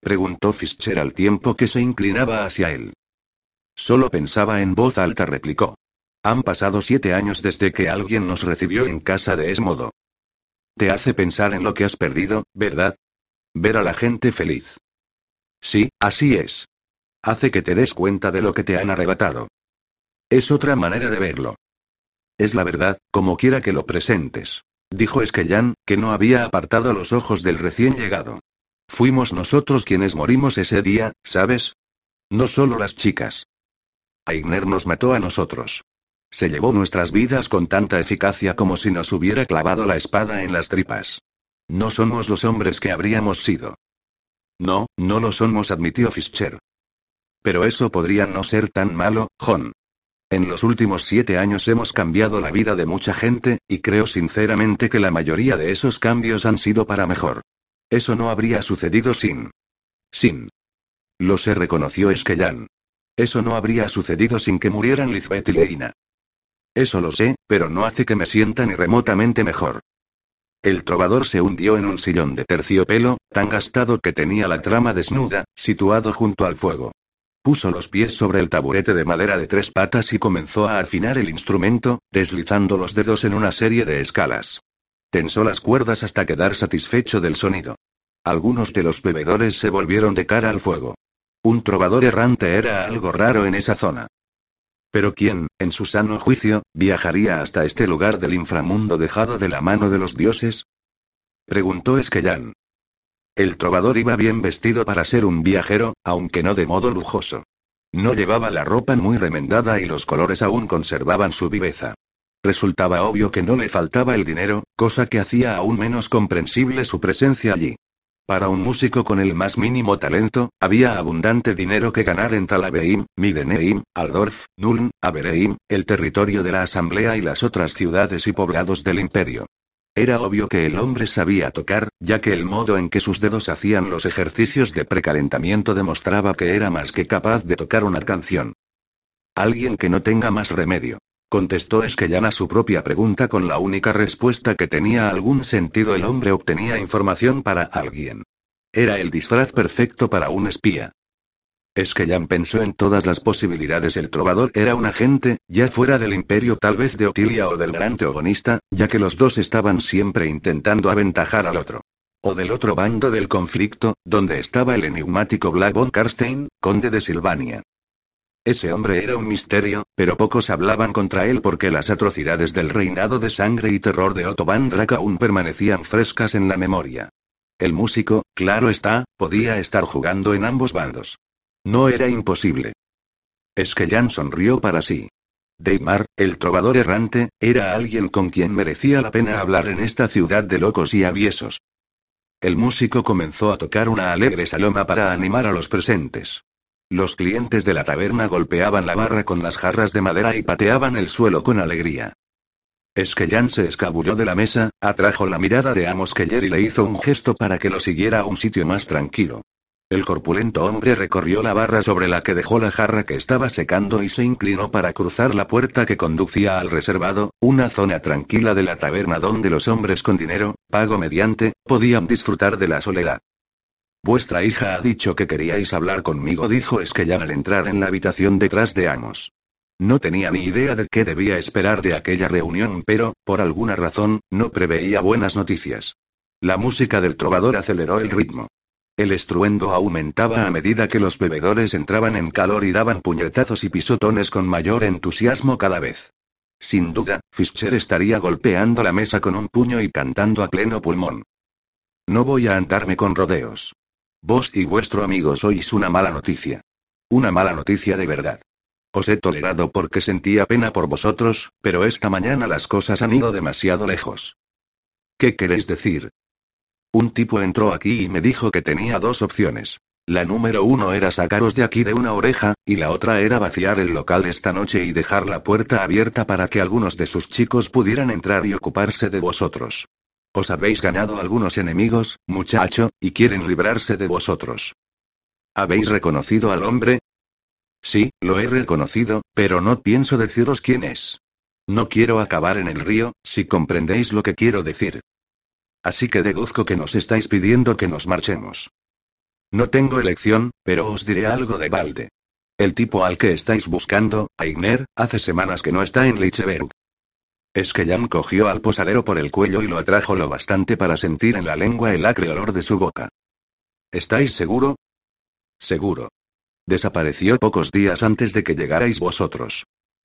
preguntó Fischer al tiempo que se inclinaba hacia él. Solo pensaba en voz alta, replicó. Han pasado siete años desde que alguien nos recibió en casa de Esmodo. Te hace pensar en lo que has perdido, ¿verdad? Ver a la gente feliz. Sí, así es. Hace que te des cuenta de lo que te han arrebatado. Es otra manera de verlo. Es la verdad, como quiera que lo presentes. Dijo Esquellán, que no había apartado los ojos del recién llegado. Fuimos nosotros quienes morimos ese día, ¿sabes? No solo las chicas. Aigner nos mató a nosotros. Se llevó nuestras vidas con tanta eficacia como si nos hubiera clavado la espada en las tripas. No somos los hombres que habríamos sido. No, no lo somos, admitió Fischer. Pero eso podría no ser tan malo, John. En los últimos siete años hemos cambiado la vida de mucha gente, y creo sinceramente que la mayoría de esos cambios han sido para mejor. Eso no habría sucedido sin. Sin. Lo se reconoció Esquellan. Eso no habría sucedido sin que murieran Lizbeth y Leina. Eso lo sé, pero no hace que me sienta ni remotamente mejor. El trovador se hundió en un sillón de terciopelo, tan gastado que tenía la trama desnuda, situado junto al fuego. Puso los pies sobre el taburete de madera de tres patas y comenzó a afinar el instrumento, deslizando los dedos en una serie de escalas. Tensó las cuerdas hasta quedar satisfecho del sonido. Algunos de los bebedores se volvieron de cara al fuego. Un trovador errante era algo raro en esa zona. Pero ¿quién, en su sano juicio, viajaría hasta este lugar del inframundo dejado de la mano de los dioses? Preguntó Esquellán. El trovador iba bien vestido para ser un viajero, aunque no de modo lujoso. No llevaba la ropa muy remendada y los colores aún conservaban su viveza. Resultaba obvio que no le faltaba el dinero, cosa que hacía aún menos comprensible su presencia allí. Para un músico con el más mínimo talento, había abundante dinero que ganar en Talabeim, Mideneim, Aldorf, Nuln, Avereim, el territorio de la Asamblea y las otras ciudades y poblados del imperio. Era obvio que el hombre sabía tocar, ya que el modo en que sus dedos hacían los ejercicios de precalentamiento demostraba que era más que capaz de tocar una canción. Alguien que no tenga más remedio. Contestó Esquellán a su propia pregunta con la única respuesta que tenía algún sentido. El hombre obtenía información para alguien. Era el disfraz perfecto para un espía. Esquellán pensó en todas las posibilidades. El trovador era un agente, ya fuera del imperio tal vez de Otilia o del gran teogonista, ya que los dos estaban siempre intentando aventajar al otro. O del otro bando del conflicto, donde estaba el enigmático Black von Karstein, conde de Silvania. Ese hombre era un misterio, pero pocos hablaban contra él porque las atrocidades del reinado de sangre y terror de Otto van Drack aún permanecían frescas en la memoria. El músico, claro está, podía estar jugando en ambos bandos. No era imposible. Esquellán sonrió para sí. Deimar, el trovador errante, era alguien con quien merecía la pena hablar en esta ciudad de locos y aviesos. El músico comenzó a tocar una alegre saloma para animar a los presentes. Los clientes de la taberna golpeaban la barra con las jarras de madera y pateaban el suelo con alegría. Esquellán se escabulló de la mesa, atrajo la mirada de Amos Keller y le hizo un gesto para que lo siguiera a un sitio más tranquilo. El corpulento hombre recorrió la barra sobre la que dejó la jarra que estaba secando y se inclinó para cruzar la puerta que conducía al reservado, una zona tranquila de la taberna donde los hombres con dinero, pago mediante, podían disfrutar de la soledad. Vuestra hija ha dicho que queríais hablar conmigo, dijo Esquellán al entrar en la habitación detrás de Amos. No tenía ni idea de qué debía esperar de aquella reunión, pero, por alguna razón, no preveía buenas noticias. La música del trovador aceleró el ritmo. El estruendo aumentaba a medida que los bebedores entraban en calor y daban puñetazos y pisotones con mayor entusiasmo cada vez. Sin duda, Fischer estaría golpeando la mesa con un puño y cantando a pleno pulmón. No voy a andarme con rodeos. Vos y vuestro amigo sois una mala noticia. Una mala noticia de verdad. Os he tolerado porque sentía pena por vosotros, pero esta mañana las cosas han ido demasiado lejos. ¿Qué queréis decir? Un tipo entró aquí y me dijo que tenía dos opciones. La número uno era sacaros de aquí de una oreja, y la otra era vaciar el local esta noche y dejar la puerta abierta para que algunos de sus chicos pudieran entrar y ocuparse de vosotros. Os habéis ganado algunos enemigos, muchacho, y quieren librarse de vosotros. ¿Habéis reconocido al hombre? Sí, lo he reconocido, pero no pienso deciros quién es. No quiero acabar en el río, si comprendéis lo que quiero decir. Así que deduzco que nos estáis pidiendo que nos marchemos. No tengo elección, pero os diré algo de balde. El tipo al que estáis buscando, Aigner, hace semanas que no está en Lichberg. Esquellán cogió al posadero por el cuello y lo atrajo lo bastante para sentir en la lengua el acre olor de su boca. ¿Estáis seguro? Seguro. Desapareció pocos días antes de que llegarais vosotros.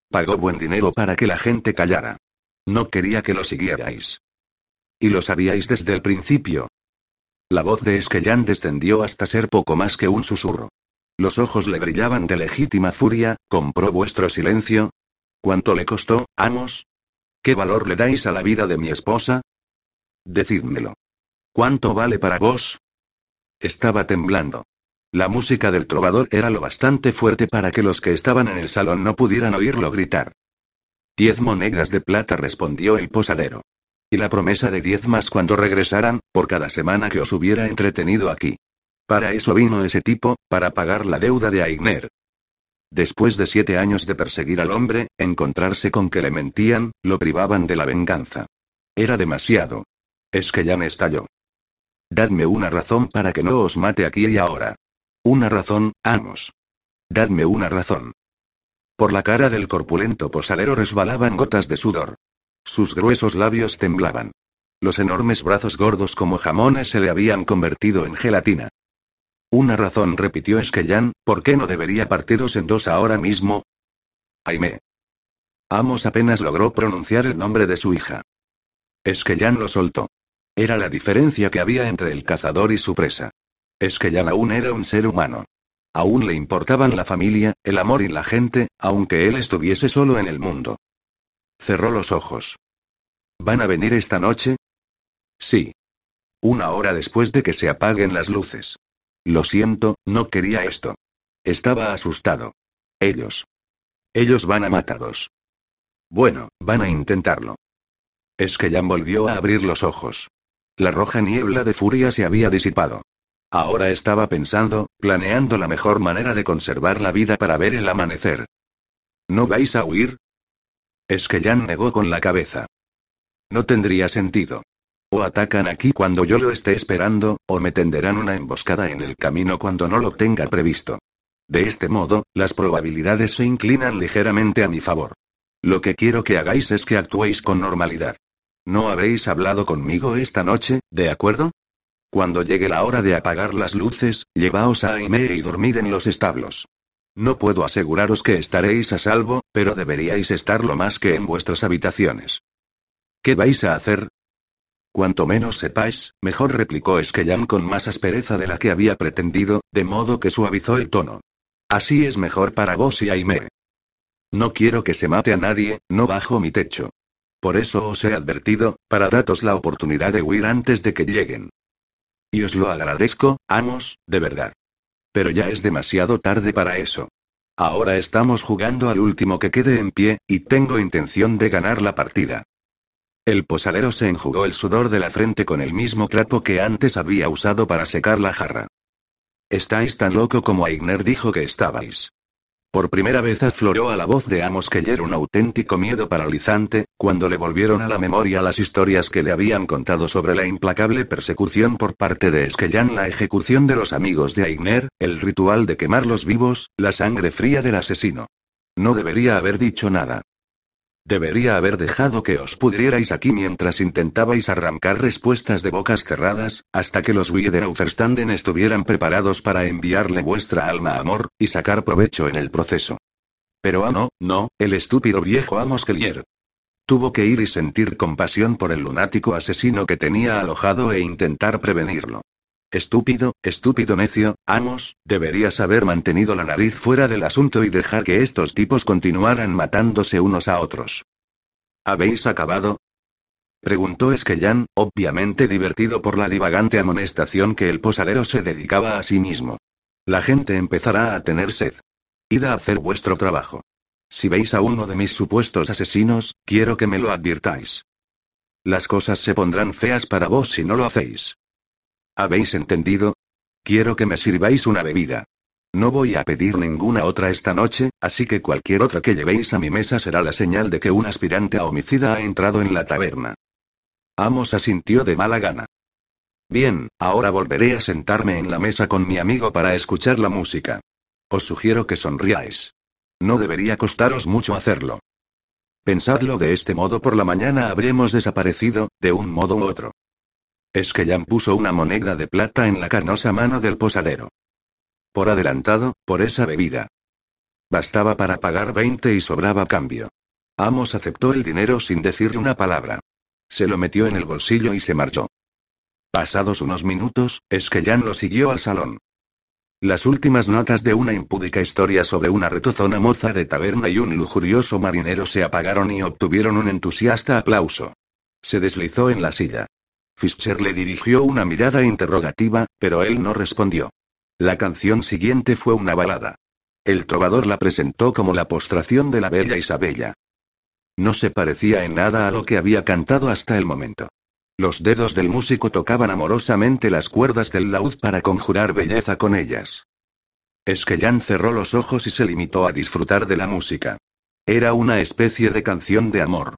Pagó buen dinero para que la gente callara. No quería que lo siguierais. ¿Y lo sabíais desde el principio? La voz de Esquellán descendió hasta ser poco más que un susurro. Los ojos le brillaban de legítima furia, ¿compró vuestro silencio? ¿Cuánto le costó, amos? ¿Qué valor le dais a la vida de mi esposa? Decídmelo. ¿Cuánto vale para vos? Estaba temblando. La música del trovador era lo bastante fuerte para que los que estaban en el salón no pudieran oírlo gritar. Diez monedas de plata respondió el posadero. Y la promesa de diez más cuando regresaran, por cada semana que os hubiera entretenido aquí. Para eso vino ese tipo, para pagar la deuda de Aigner. Después de siete años de perseguir al hombre, encontrarse con que le mentían, lo privaban de la venganza. Era demasiado. Es que ya me estalló. Dadme una razón para que no os mate aquí y ahora. Una razón, amos. Dadme una razón. Por la cara del corpulento posadero resbalaban gotas de sudor. Sus gruesos labios temblaban. Los enormes brazos gordos como jamones se le habían convertido en gelatina. Una razón, repitió Esquellán, ¿por qué no debería partiros en dos ahora mismo? Aime. Amos apenas logró pronunciar el nombre de su hija. Esquellán lo soltó. Era la diferencia que había entre el cazador y su presa. Es que Jan aún era un ser humano. Aún le importaban la familia, el amor y la gente, aunque él estuviese solo en el mundo. Cerró los ojos. ¿Van a venir esta noche? Sí. Una hora después de que se apaguen las luces. Lo siento, no quería esto. Estaba asustado. Ellos. Ellos van a matarlos. Bueno, van a intentarlo. Es que Jan volvió a abrir los ojos. La roja niebla de furia se había disipado. Ahora estaba pensando, planeando la mejor manera de conservar la vida para ver el amanecer. ¿No vais a huir? Es que Jan negó con la cabeza. No tendría sentido. O atacan aquí cuando yo lo esté esperando, o me tenderán una emboscada en el camino cuando no lo tenga previsto. De este modo, las probabilidades se inclinan ligeramente a mi favor. Lo que quiero que hagáis es que actuéis con normalidad. No habréis hablado conmigo esta noche, ¿de acuerdo? Cuando llegue la hora de apagar las luces, llevaos a Aime y dormid en los establos. No puedo aseguraros que estaréis a salvo, pero deberíais estarlo más que en vuestras habitaciones. ¿Qué vais a hacer? Cuanto menos sepáis, mejor replicó Esquellam con más aspereza de la que había pretendido, de modo que suavizó el tono. Así es mejor para vos y Aime. No quiero que se mate a nadie, no bajo mi techo. Por eso os he advertido, para daros la oportunidad de huir antes de que lleguen. Y os lo agradezco, amos, de verdad. Pero ya es demasiado tarde para eso. Ahora estamos jugando al último que quede en pie, y tengo intención de ganar la partida. El posadero se enjugó el sudor de la frente con el mismo trapo que antes había usado para secar la jarra. Estáis tan loco como Aigner dijo que estabais. Por primera vez afloró a la voz de Amos Keller un auténtico miedo paralizante, cuando le volvieron a la memoria las historias que le habían contado sobre la implacable persecución por parte de Esquellán, la ejecución de los amigos de Aigner, el ritual de quemarlos vivos, la sangre fría del asesino. No debería haber dicho nada. Debería haber dejado que os pudrierais aquí mientras intentabais arrancar respuestas de bocas cerradas, hasta que los Wiederaufverstanden estuvieran preparados para enviarle vuestra alma amor, y sacar provecho en el proceso. Pero ah no, no, el estúpido viejo Amos Kellier. Tuvo que ir y sentir compasión por el lunático asesino que tenía alojado e intentar prevenirlo. Estúpido, estúpido necio, Amos, deberías haber mantenido la nariz fuera del asunto y dejar que estos tipos continuaran matándose unos a otros. ¿Habéis acabado? Preguntó Esquellán, obviamente divertido por la divagante amonestación que el posadero se dedicaba a sí mismo. La gente empezará a tener sed. Id a hacer vuestro trabajo. Si veis a uno de mis supuestos asesinos, quiero que me lo advirtáis. Las cosas se pondrán feas para vos si no lo hacéis. ¿Habéis entendido? Quiero que me sirváis una bebida. No voy a pedir ninguna otra esta noche, así que cualquier otra que llevéis a mi mesa será la señal de que un aspirante a homicida ha entrado en la taberna. Amos asintió de mala gana. Bien, ahora volveré a sentarme en la mesa con mi amigo para escuchar la música. Os sugiero que sonriáis. No debería costaros mucho hacerlo. Pensadlo de este modo por la mañana habremos desaparecido, de un modo u otro. Que Jan puso una moneda de plata en la canosa mano del posadero. Por adelantado, por esa bebida. Bastaba para pagar 20 y sobraba cambio. Amos aceptó el dinero sin decirle una palabra. Se lo metió en el bolsillo y se marchó. Pasados unos minutos, Jan lo siguió al salón. Las últimas notas de una impúdica historia sobre una retozona moza de taberna y un lujurioso marinero se apagaron y obtuvieron un entusiasta aplauso. Se deslizó en la silla. Fischer le dirigió una mirada interrogativa, pero él no respondió. La canción siguiente fue una balada. El trovador la presentó como la postración de la bella Isabella. No se parecía en nada a lo que había cantado hasta el momento. Los dedos del músico tocaban amorosamente las cuerdas del laúd para conjurar belleza con ellas. Esquellán cerró los ojos y se limitó a disfrutar de la música. Era una especie de canción de amor.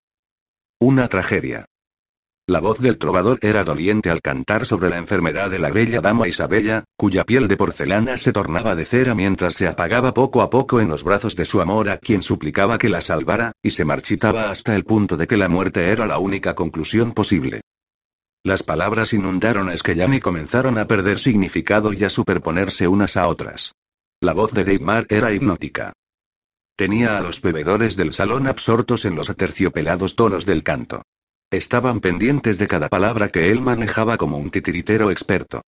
Una tragedia. La voz del trovador era doliente al cantar sobre la enfermedad de la bella dama Isabella, cuya piel de porcelana se tornaba de cera mientras se apagaba poco a poco en los brazos de su amor a quien suplicaba que la salvara, y se marchitaba hasta el punto de que la muerte era la única conclusión posible. Las palabras inundaron a Esquellán y comenzaron a perder significado y a superponerse unas a otras. La voz de Deimar era hipnótica. Tenía a los bebedores del salón absortos en los aterciopelados tonos del canto. Estaban pendientes de cada palabra que él manejaba como un titiritero experto.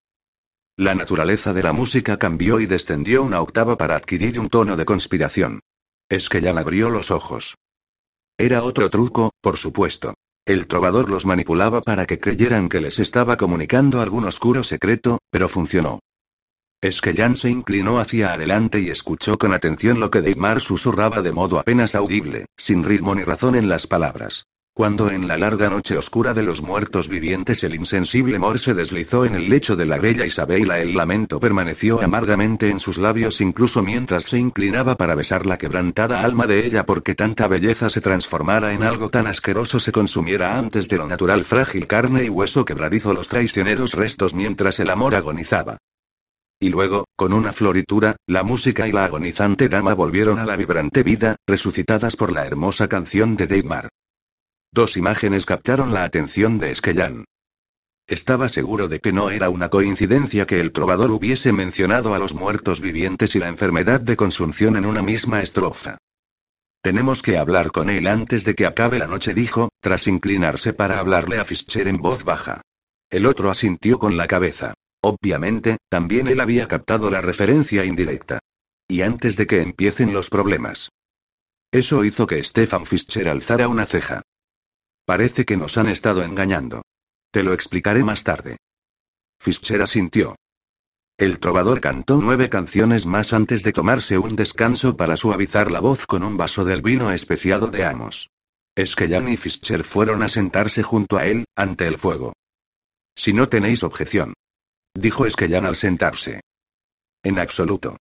La naturaleza de la música cambió y descendió una octava para adquirir un tono de conspiración. Es que ya abrió los ojos. Era otro truco, por supuesto. El trovador los manipulaba para que creyeran que les estaba comunicando algún oscuro secreto, pero funcionó. Es que Jan se inclinó hacia adelante y escuchó con atención lo que Deimar susurraba de modo apenas audible, sin ritmo ni razón en las palabras. Cuando en la larga noche oscura de los muertos vivientes el insensible Mor se deslizó en el lecho de la bella Isabela, el lamento permaneció amargamente en sus labios incluso mientras se inclinaba para besar la quebrantada alma de ella porque tanta belleza se transformara en algo tan asqueroso se consumiera antes de lo natural frágil carne y hueso quebradizo los traicioneros restos mientras el amor agonizaba. Y luego, con una floritura, la música y la agonizante dama volvieron a la vibrante vida, resucitadas por la hermosa canción de Deimar. Dos imágenes captaron la atención de Esquellán. Estaba seguro de que no era una coincidencia que el trovador hubiese mencionado a los muertos vivientes y la enfermedad de consunción en una misma estrofa. Tenemos que hablar con él antes de que acabe la noche, dijo, tras inclinarse para hablarle a Fischer en voz baja. El otro asintió con la cabeza. Obviamente, también él había captado la referencia indirecta. Y antes de que empiecen los problemas. Eso hizo que Stefan Fischer alzara una ceja. Parece que nos han estado engañando. Te lo explicaré más tarde. Fischer asintió. El trovador cantó nueve canciones más antes de tomarse un descanso para suavizar la voz con un vaso del vino especiado de Amos. Esquellan y Fischer fueron a sentarse junto a él, ante el fuego. Si no tenéis objeción. Dijo Esquellan al sentarse. En absoluto.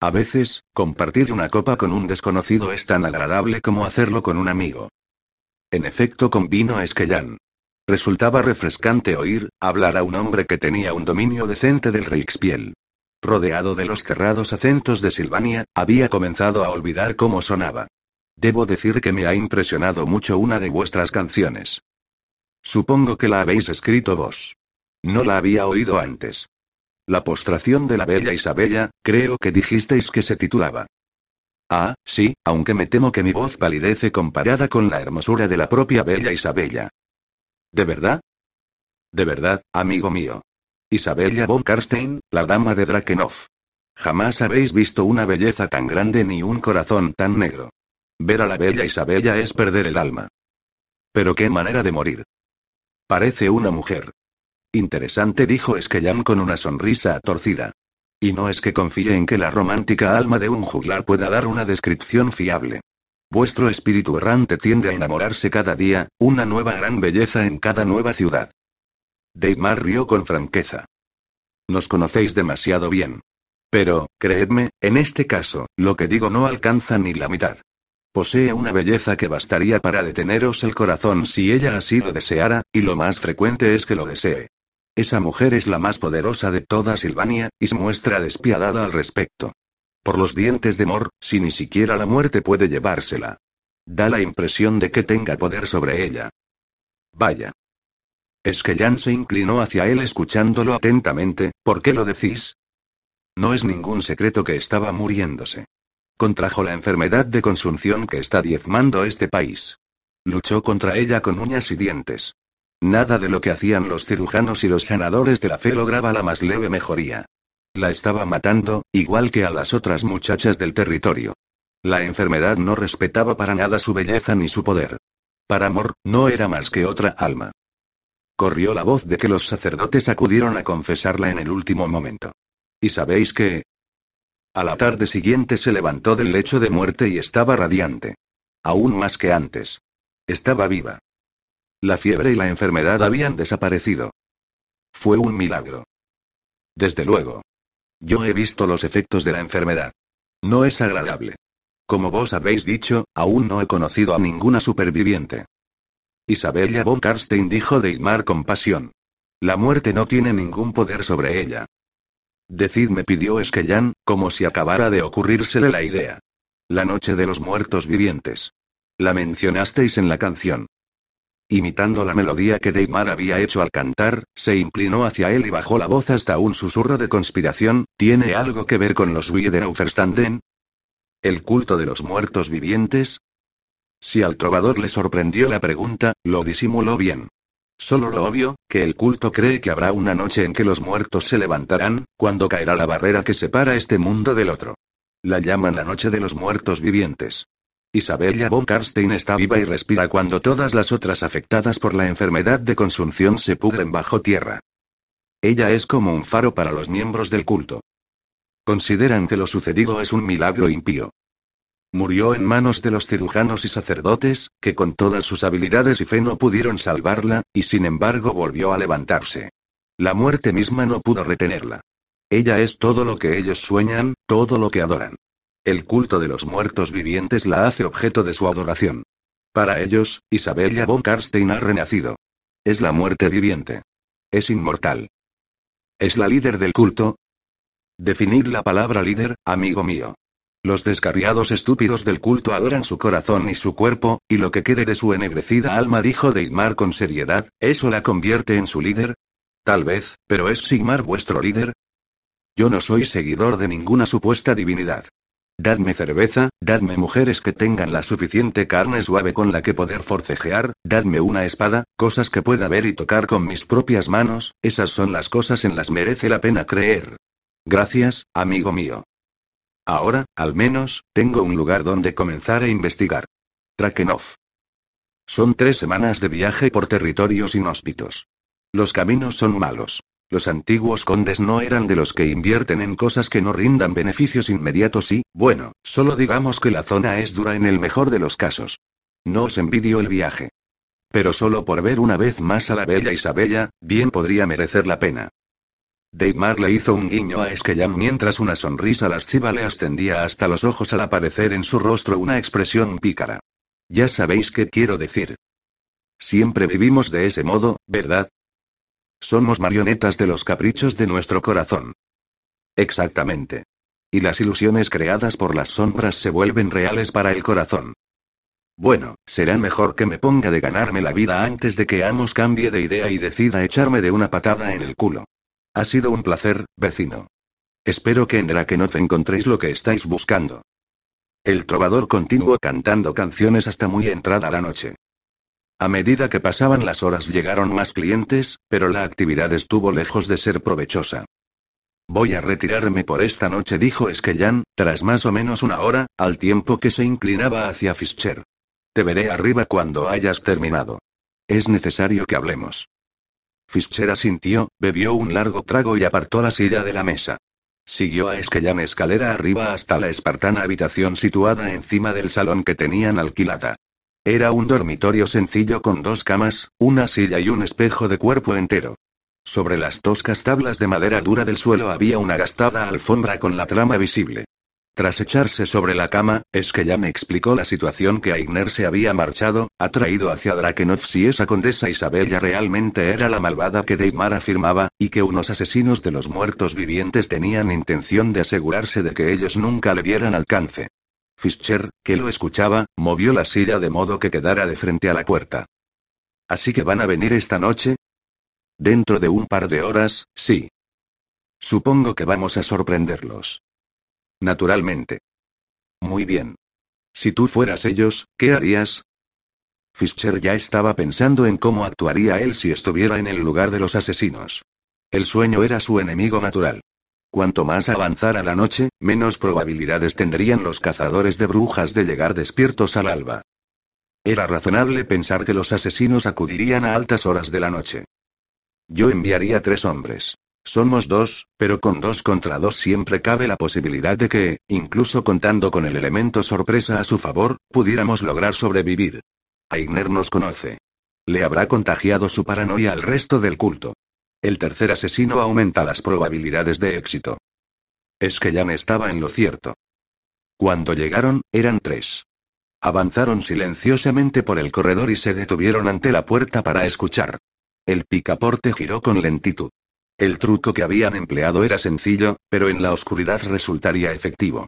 A veces, compartir una copa con un desconocido es tan agradable como hacerlo con un amigo. En efecto, convino a Esquellán. Resultaba refrescante oír hablar a un hombre que tenía un dominio decente del Reichspiel. Rodeado de los cerrados acentos de Silvania, había comenzado a olvidar cómo sonaba. Debo decir que me ha impresionado mucho una de vuestras canciones. Supongo que la habéis escrito vos. No la había oído antes. La postración de la bella Isabella, creo que dijisteis que se titulaba. Ah, sí, aunque me temo que mi voz palidece comparada con la hermosura de la propia bella Isabella. ¿De verdad? De verdad, amigo mío. Isabella von Karstein, la dama de Drakenov. Jamás habéis visto una belleza tan grande ni un corazón tan negro. Ver a la bella Isabella es perder el alma. Pero qué manera de morir. Parece una mujer. Interesante, dijo Esquellam con una sonrisa torcida. Y no es que confíe en que la romántica alma de un juglar pueda dar una descripción fiable. Vuestro espíritu errante tiende a enamorarse cada día, una nueva gran belleza en cada nueva ciudad. Deimar rió con franqueza. Nos conocéis demasiado bien. Pero, creedme, en este caso, lo que digo no alcanza ni la mitad. Posee una belleza que bastaría para deteneros el corazón si ella así lo deseara, y lo más frecuente es que lo desee. Esa mujer es la más poderosa de toda Silvania, y se muestra despiadada al respecto. Por los dientes de Mor, si ni siquiera la muerte puede llevársela. Da la impresión de que tenga poder sobre ella. Vaya. Es que Jan se inclinó hacia él escuchándolo atentamente, ¿por qué lo decís? No es ningún secreto que estaba muriéndose. Contrajo la enfermedad de consunción que está diezmando este país. Luchó contra ella con uñas y dientes. Nada de lo que hacían los cirujanos y los sanadores de la fe lograba la más leve mejoría. La estaba matando, igual que a las otras muchachas del territorio. La enfermedad no respetaba para nada su belleza ni su poder. Para Amor, no era más que otra alma. Corrió la voz de que los sacerdotes acudieron a confesarla en el último momento. ¿Y sabéis qué? A la tarde siguiente se levantó del lecho de muerte y estaba radiante. Aún más que antes. Estaba viva. La fiebre y la enfermedad habían desaparecido. Fue un milagro. Desde luego. Yo he visto los efectos de la enfermedad. No es agradable. Como vos habéis dicho, aún no he conocido a ninguna superviviente. Isabella von Karstein dijo Deimar con pasión. La muerte no tiene ningún poder sobre ella. Decidme pidió Esquellán, como si acabara de ocurrírsele la idea. La noche de los muertos vivientes. La mencionasteis en la canción. Imitando la melodía que Deimar había hecho al cantar, se inclinó hacia él y bajó la voz hasta un susurro de conspiración. ¿Tiene algo que ver con los Wiederaufstanden? ¿El culto de los muertos vivientes? Si al trovador le sorprendió la pregunta, lo disimuló bien. Solo lo obvio, que el culto cree que habrá una noche en que los muertos se levantarán, cuando caerá la barrera que separa este mundo del otro. La llaman la noche de los muertos vivientes. Isabella von Karstein está viva y respira cuando todas las otras afectadas por la enfermedad de consunción se pudren bajo tierra. Ella es como un faro para los miembros del culto. Consideran que lo sucedido es un milagro impío. Murió en manos de los cirujanos y sacerdotes, que con todas sus habilidades y fe no pudieron salvarla, y sin embargo volvió a levantarse. La muerte misma no pudo retenerla. Ella es todo lo que ellos sueñan, todo lo que adoran. El culto de los muertos vivientes la hace objeto de su adoración. Para ellos, Isabella von Karstein ha renacido. Es la muerte viviente. Es inmortal. ¿Es la líder del culto? Definid la palabra líder, amigo mío. Los descarriados estúpidos del culto adoran su corazón y su cuerpo, y lo que quede de su ennegrecida alma, dijo Deimar con seriedad, ¿eso la convierte en su líder? Tal vez, pero ¿es Sigmar vuestro líder? Yo no soy seguidor de ninguna supuesta divinidad. Dadme cerveza, dadme mujeres que tengan la suficiente carne suave con la que poder forcejear, dadme una espada, cosas que pueda ver y tocar con mis propias manos, esas son las cosas en las merece la pena creer. Gracias, amigo mío. Ahora, al menos, tengo un lugar donde comenzar a investigar. Trakenov. Son tres semanas de viaje por territorios inhóspitos. Los caminos son malos. Los antiguos condes no eran de los que invierten en cosas que no rindan beneficios inmediatos y, bueno, solo digamos que la zona es dura en el mejor de los casos. No os envidio el viaje. Pero solo por ver una vez más a la bella Isabella, bien podría merecer la pena. Deimar le hizo un guiño a Esquellam mientras una sonrisa lasciva le ascendía hasta los ojos al aparecer en su rostro una expresión pícara. Ya sabéis qué quiero decir. Siempre vivimos de ese modo, ¿verdad? Somos marionetas de los caprichos de nuestro corazón. Exactamente. Y las ilusiones creadas por las sombras se vuelven reales para el corazón. Bueno, será mejor que me ponga de ganarme la vida antes de que Amos cambie de idea y decida echarme de una patada en el culo. Ha sido un placer, vecino. Espero que en Drakenov encontréis lo que estáis buscando. El trovador continuó cantando canciones hasta muy entrada la noche. A medida que pasaban las horas llegaron más clientes, pero la actividad estuvo lejos de ser provechosa. Voy a retirarme por esta noche, dijo Esquellán, tras más o menos una hora, al tiempo que se inclinaba hacia Fischer. Te veré arriba cuando hayas terminado. Es necesario que hablemos. Fischer asintió, bebió un largo trago y apartó la silla de la mesa. Siguió a Esquellán escalera arriba hasta la espartana habitación situada encima del salón que tenían alquilada. Era un dormitorio sencillo con dos camas, una silla y un espejo de cuerpo entero. Sobre las toscas tablas de madera dura del suelo había una gastada alfombra con la trama visible. Tras echarse sobre la cama, es que ya me explicó la situación que Aigner se había marchado, atraído hacia Drakenov si esa condesa Isabella realmente era la malvada que Deimar afirmaba, y que unos asesinos de los muertos vivientes tenían intención de asegurarse de que ellos nunca le dieran alcance. Fischer, que lo escuchaba, movió la silla de modo que quedara de frente a la puerta. ¿Así que van a venir esta noche? Dentro de un par de horas, sí. Supongo que vamos a sorprenderlos. Naturalmente. Muy bien. Si tú fueras ellos, ¿qué harías? Fischer ya estaba pensando en cómo actuaría él si estuviera en el lugar de los asesinos. El sueño era su enemigo natural. Cuanto más avanzara la noche, menos probabilidades tendrían los cazadores de brujas de llegar despiertos al alba. Era razonable pensar que los asesinos acudirían a altas horas de la noche. Yo enviaría tres hombres. Somos dos, pero con dos contra dos siempre cabe la posibilidad de que, incluso contando con el elemento sorpresa a su favor, pudiéramos lograr sobrevivir. Aigner nos conoce. Le habrá contagiado su paranoia al resto del culto. El tercer asesino aumenta las probabilidades de éxito. Es que Jan estaba en lo cierto. Cuando llegaron, eran tres. Avanzaron silenciosamente por el corredor y se detuvieron ante la puerta para escuchar. El picaporte giró con lentitud. El truco que habían empleado era sencillo, pero en la oscuridad resultaría efectivo.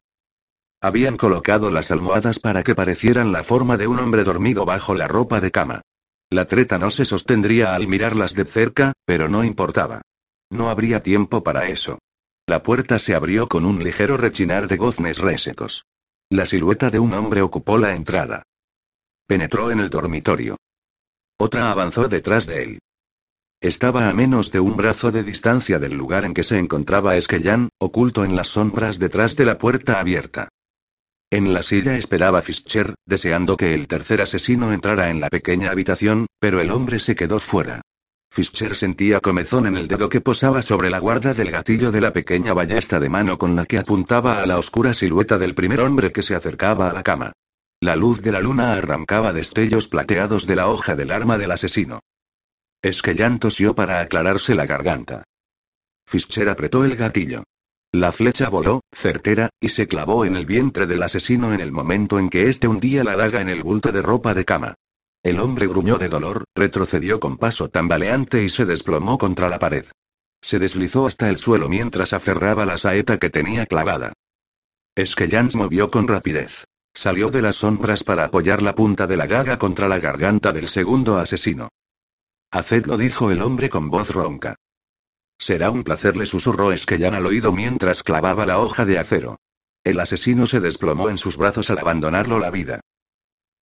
Habían colocado las almohadas para que parecieran la forma de un hombre dormido bajo la ropa de cama. La treta no se sostendría al mirarlas de cerca, pero no importaba. No habría tiempo para eso. La puerta se abrió con un ligero rechinar de goznes resecos. La silueta de un hombre ocupó la entrada. Penetró en el dormitorio. Otra avanzó detrás de él. Estaba a menos de un brazo de distancia del lugar en que se encontraba Esquellán, oculto en las sombras detrás de la puerta abierta. En la silla esperaba Fischer, deseando que el tercer asesino entrara en la pequeña habitación, pero el hombre se quedó fuera. Fischer sentía comezón en el dedo que posaba sobre la guarda del gatillo de la pequeña ballesta de mano con la que apuntaba a la oscura silueta del primer hombre que se acercaba a la cama. La luz de la luna arrancaba destellos plateados de la hoja del arma del asesino. Es que tosió para aclararse la garganta. Fischer apretó el gatillo. La flecha voló, certera, y se clavó en el vientre del asesino en el momento en que éste hundía la daga en el bulto de ropa de cama. El hombre gruñó de dolor, retrocedió con paso tambaleante y se desplomó contra la pared. Se deslizó hasta el suelo mientras aferraba la saeta que tenía clavada. Es que Jans movió con rapidez. Salió de las sombras para apoyar la punta de la daga contra la garganta del segundo asesino. Hacedlo, dijo el hombre con voz ronca. Será un placer, le susurró Esquellan al oído mientras clavaba la hoja de acero. El asesino se desplomó en sus brazos al abandonarlo la vida.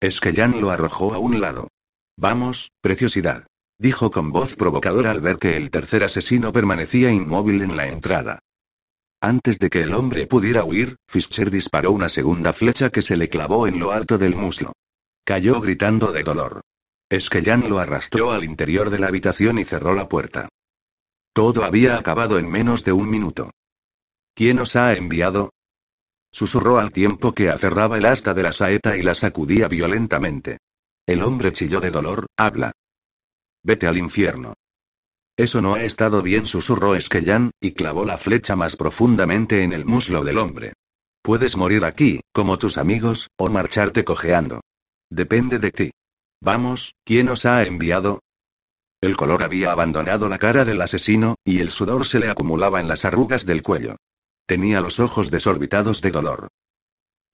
Esquellan lo arrojó a un lado. Vamos, preciosidad. Dijo con voz provocadora al ver que el tercer asesino permanecía inmóvil en la entrada. Antes de que el hombre pudiera huir, Fischer disparó una segunda flecha que se le clavó en lo alto del muslo. Cayó gritando de dolor. Esquellan lo arrastró al interior de la habitación y cerró la puerta. Todo había acabado en menos de un minuto. ¿Quién os ha enviado? Susurró al tiempo que aferraba el asta de la saeta y la sacudía violentamente. El hombre chilló de dolor, habla. Vete al infierno. Eso no ha estado bien, susurró Esquellan, y clavó la flecha más profundamente en el muslo del hombre. Puedes morir aquí, como tus amigos, o marcharte cojeando. Depende de ti. Vamos, ¿quién os ha enviado? El color había abandonado la cara del asesino, y el sudor se le acumulaba en las arrugas del cuello. Tenía los ojos desorbitados de dolor.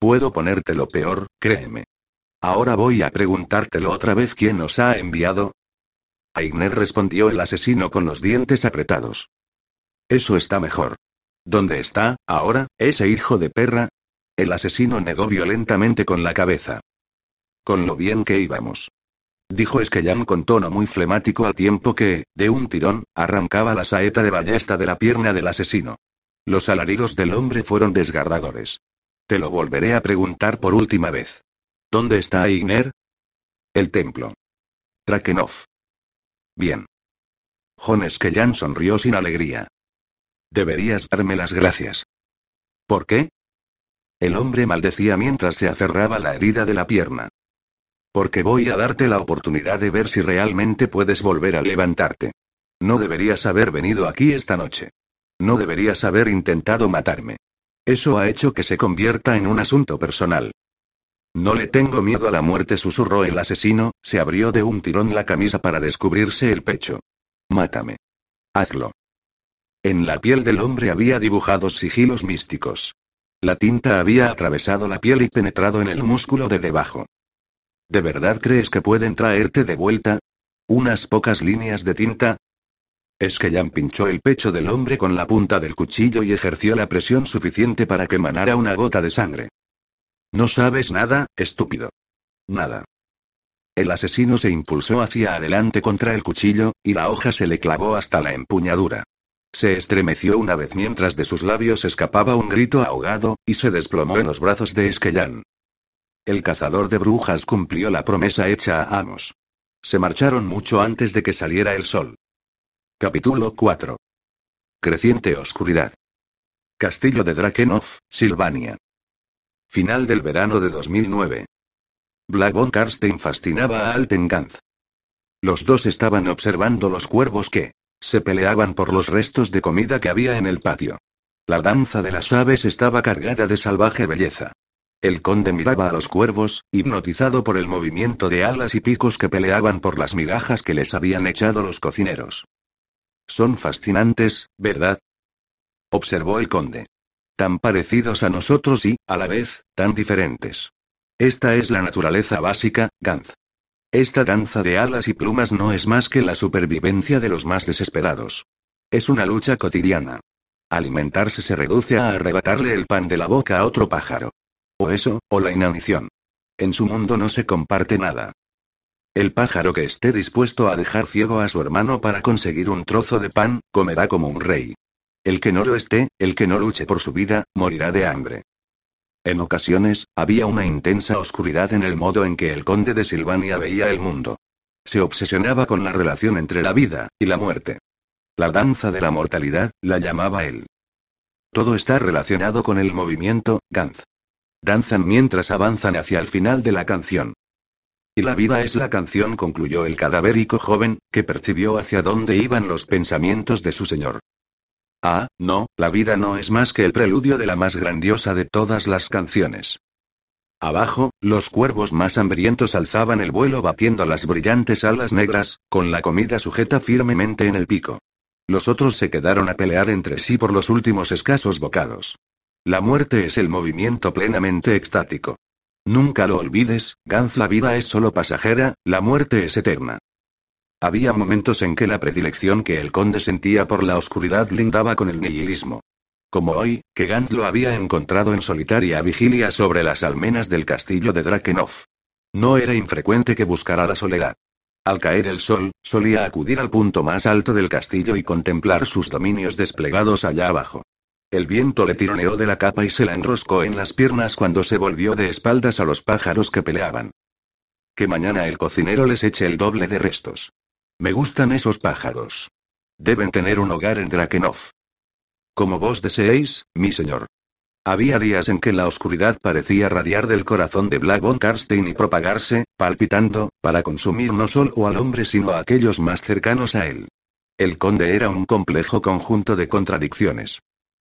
Puedo ponértelo peor, créeme. Ahora voy a preguntártelo otra vez quién os ha enviado. Aigner respondió el asesino con los dientes apretados. Eso está mejor. ¿Dónde está, ahora, ese hijo de perra? El asesino negó violentamente con la cabeza. Con lo bien que íbamos dijo Esquellam con tono muy flemático al tiempo que, de un tirón, arrancaba la saeta de ballesta de la pierna del asesino. Los alaridos del hombre fueron desgarradores. Te lo volveré a preguntar por última vez. ¿Dónde está Igner? El templo. Trakenov. Bien. Jon Esquellan sonrió sin alegría. Deberías darme las gracias. ¿Por qué? El hombre maldecía mientras se aferraba la herida de la pierna. Porque voy a darte la oportunidad de ver si realmente puedes volver a levantarte. No deberías haber venido aquí esta noche. No deberías haber intentado matarme. Eso ha hecho que se convierta en un asunto personal. No le tengo miedo a la muerte, susurró el asesino, se abrió de un tirón la camisa para descubrirse el pecho. Mátame. Hazlo. En la piel del hombre había dibujados sigilos místicos. La tinta había atravesado la piel y penetrado en el músculo de debajo. ¿De verdad crees que pueden traerte de vuelta? ¿Unas pocas líneas de tinta? Es que Jan pinchó el pecho del hombre con la punta del cuchillo y ejerció la presión suficiente para que manara una gota de sangre. No sabes nada, estúpido. Nada. El asesino se impulsó hacia adelante contra el cuchillo, y la hoja se le clavó hasta la empuñadura. Se estremeció una vez mientras de sus labios escapaba un grito ahogado, y se desplomó en los brazos de Esquellán. El cazador de brujas cumplió la promesa hecha a Amos. Se marcharon mucho antes de que saliera el sol. Capítulo 4. creciente oscuridad. Castillo de Drakenov, Silvania. Final del verano de 2009. Black von Karstein fascinaba a Alten Ganz. Los dos estaban observando los cuervos que se peleaban por los restos de comida que había en el patio. La danza de las aves estaba cargada de salvaje belleza. El conde miraba a los cuervos, hipnotizado por el movimiento de alas y picos que peleaban por las migajas que les habían echado los cocineros. Son fascinantes, ¿verdad? observó el conde. Tan parecidos a nosotros y, a la vez, tan diferentes. Esta es la naturaleza básica, Gantz. Esta danza de alas y plumas no es más que la supervivencia de los más desesperados. Es una lucha cotidiana. Alimentarse se reduce a arrebatarle el pan de la boca a otro pájaro. O eso, o la inanición. En su mundo no se comparte nada. El pájaro que esté dispuesto a dejar ciego a su hermano para conseguir un trozo de pan, comerá como un rey. El que no lo esté, el que no luche por su vida, morirá de hambre. En ocasiones, había una intensa oscuridad en el modo en que el conde de Silvania veía el mundo. Se obsesionaba con la relación entre la vida y la muerte. La danza de la mortalidad, la llamaba él. Todo está relacionado con el movimiento, Gantz. Danzan mientras avanzan hacia el final de la canción. Y la vida es la canción, concluyó el cadavérico joven, que percibió hacia dónde iban los pensamientos de su señor. Ah, no, la vida no es más que el preludio de la más grandiosa de todas las canciones. Abajo, los cuervos más hambrientos alzaban el vuelo batiendo las brillantes alas negras, con la comida sujeta firmemente en el pico. Los otros se quedaron a pelear entre sí por los últimos escasos bocados. La muerte es el movimiento plenamente extático. Nunca lo olvides, Gantz, la vida es solo pasajera, la muerte es eterna. Había momentos en que la predilección que el conde sentía por la oscuridad lindaba con el nihilismo. Como hoy, que Gant lo había encontrado en solitaria vigilia sobre las almenas del castillo de Drakenov. No era infrecuente que buscara la soledad. Al caer el sol, solía acudir al punto más alto del castillo y contemplar sus dominios desplegados allá abajo. El viento le tironeó de la capa y se la enroscó en las piernas cuando se volvió de espaldas a los pájaros que peleaban. Que mañana el cocinero les eche el doble de restos. Me gustan esos pájaros. Deben tener un hogar en Drakenov. Como vos deseéis, mi señor. Había días en que la oscuridad parecía radiar del corazón de Black von Karstein y propagarse, palpitando, para consumir no solo al hombre sino a aquellos más cercanos a él. El conde era un complejo conjunto de contradicciones.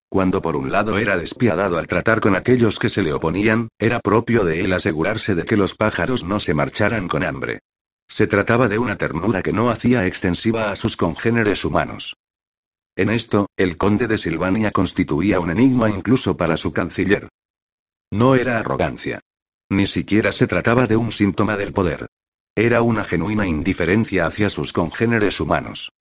Cuando por un lado era despiadado al tratar con aquellos que se le oponían, era propio de él asegurarse de que los pájaros no se marcharan con hambre. Se trataba de una ternura que no hacía extensiva a sus congéneres humanos. En esto, el conde de Silvania constituía un enigma incluso para su canciller. No era arrogancia. Ni siquiera se trataba de un síntoma del poder. Era una genuina indiferencia hacia sus congéneres humanos.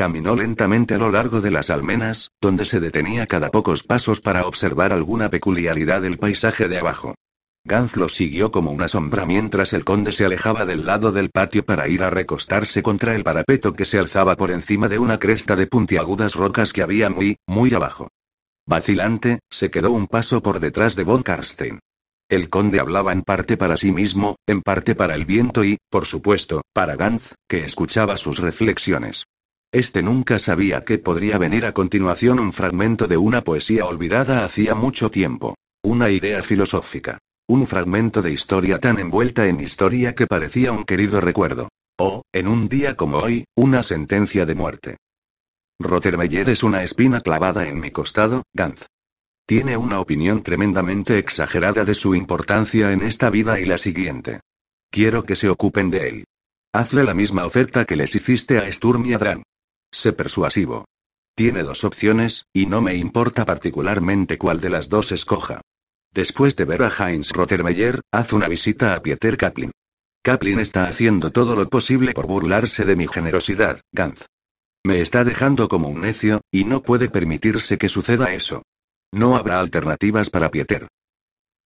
Caminó lentamente a lo largo de las almenas, donde se detenía cada pocos pasos para observar alguna peculiaridad del paisaje de abajo. Gantz lo siguió como una sombra mientras el conde se alejaba del lado del patio para ir a recostarse contra el parapeto que se alzaba por encima de una cresta de puntiagudas rocas que había muy, muy abajo. Vacilante, se quedó un paso por detrás de von Karstein. El conde hablaba en parte para sí mismo, en parte para el viento y, por supuesto, para Gantz, que escuchaba sus reflexiones. Este nunca sabía que podría venir a continuación un fragmento de una poesía olvidada hacía mucho tiempo. Una idea filosófica. Un fragmento de historia tan envuelta en historia que parecía un querido recuerdo. O, en un día como hoy, una sentencia de muerte. Rottermeyer es una espina clavada en mi costado, Gantz. Tiene una opinión tremendamente exagerada de su importancia en esta vida y la siguiente. Quiero que se ocupen de él. Hazle la misma oferta que les hiciste a Sturm y Adran. Sé persuasivo. Tiene dos opciones, y no me importa particularmente cuál de las dos escoja. Después de ver a Heinz Rottermeyer, haz una visita a Pieter Kaplan. Kaplan está haciendo todo lo posible por burlarse de mi generosidad, Gantz. Me está dejando como un necio, y no puede permitirse que suceda eso. No habrá alternativas para Pieter.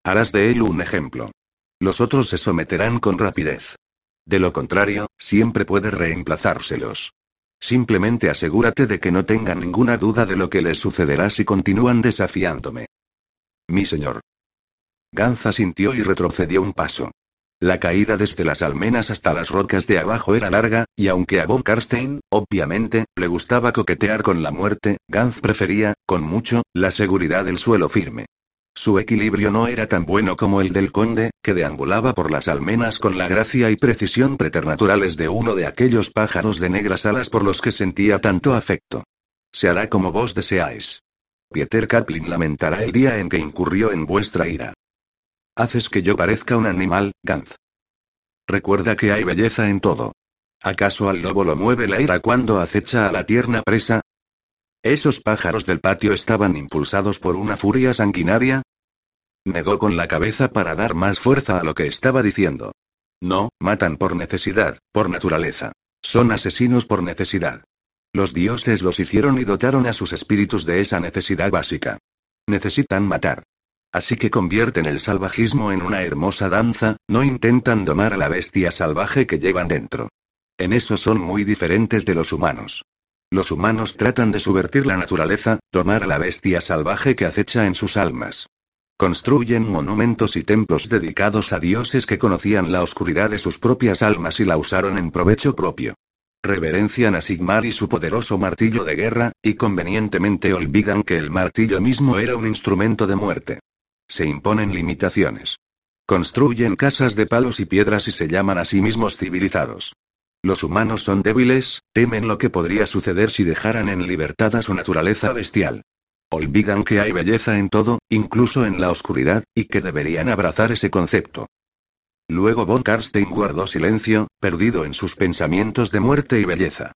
Harás de él un ejemplo. Los otros se someterán con rapidez. De lo contrario, siempre puede reemplazárselos. Simplemente asegúrate de que no tengan ninguna duda de lo que les sucederá si continúan desafiándome. Mi señor. Ganza sintió y retrocedió un paso. La caída desde las almenas hasta las rocas de abajo era larga, y aunque a Von Karstein, obviamente, le gustaba coquetear con la muerte, Gantz prefería, con mucho, la seguridad del suelo firme. Su equilibrio no era tan bueno como el del conde, que deambulaba por las almenas con la gracia y precisión preternaturales de uno de aquellos pájaros de negras alas por los que sentía tanto afecto. Se hará como vos deseáis. Pieter Kaplan lamentará el día en que incurrió en vuestra ira. Haces que yo parezca un animal, Gantz. Recuerda que hay belleza en todo. ¿Acaso al lobo lo mueve la ira cuando acecha a la tierna presa? ¿Esos pájaros del patio estaban impulsados por una furia sanguinaria? Negó con la cabeza para dar más fuerza a lo que estaba diciendo. No, matan por necesidad, por naturaleza. Son asesinos por necesidad. Los dioses los hicieron y dotaron a sus espíritus de esa necesidad básica. Necesitan matar. Así que convierten el salvajismo en una hermosa danza, no intentan domar a la bestia salvaje que llevan dentro. En eso son muy diferentes de los humanos. Los humanos tratan de subvertir la naturaleza, tomar a la bestia salvaje que acecha en sus almas. Construyen monumentos y templos dedicados a dioses que conocían la oscuridad de sus propias almas y la usaron en provecho propio. Reverencian a Sigmar y su poderoso martillo de guerra, y convenientemente olvidan que el martillo mismo era un instrumento de muerte. Se imponen limitaciones. Construyen casas de palos y piedras y se llaman a sí mismos civilizados. Los humanos son débiles, temen lo que podría suceder si dejaran en libertad a su naturaleza bestial. Olvidan que hay belleza en todo, incluso en la oscuridad, y que deberían abrazar ese concepto. Luego von Karstein guardó silencio, perdido en sus pensamientos de muerte y belleza.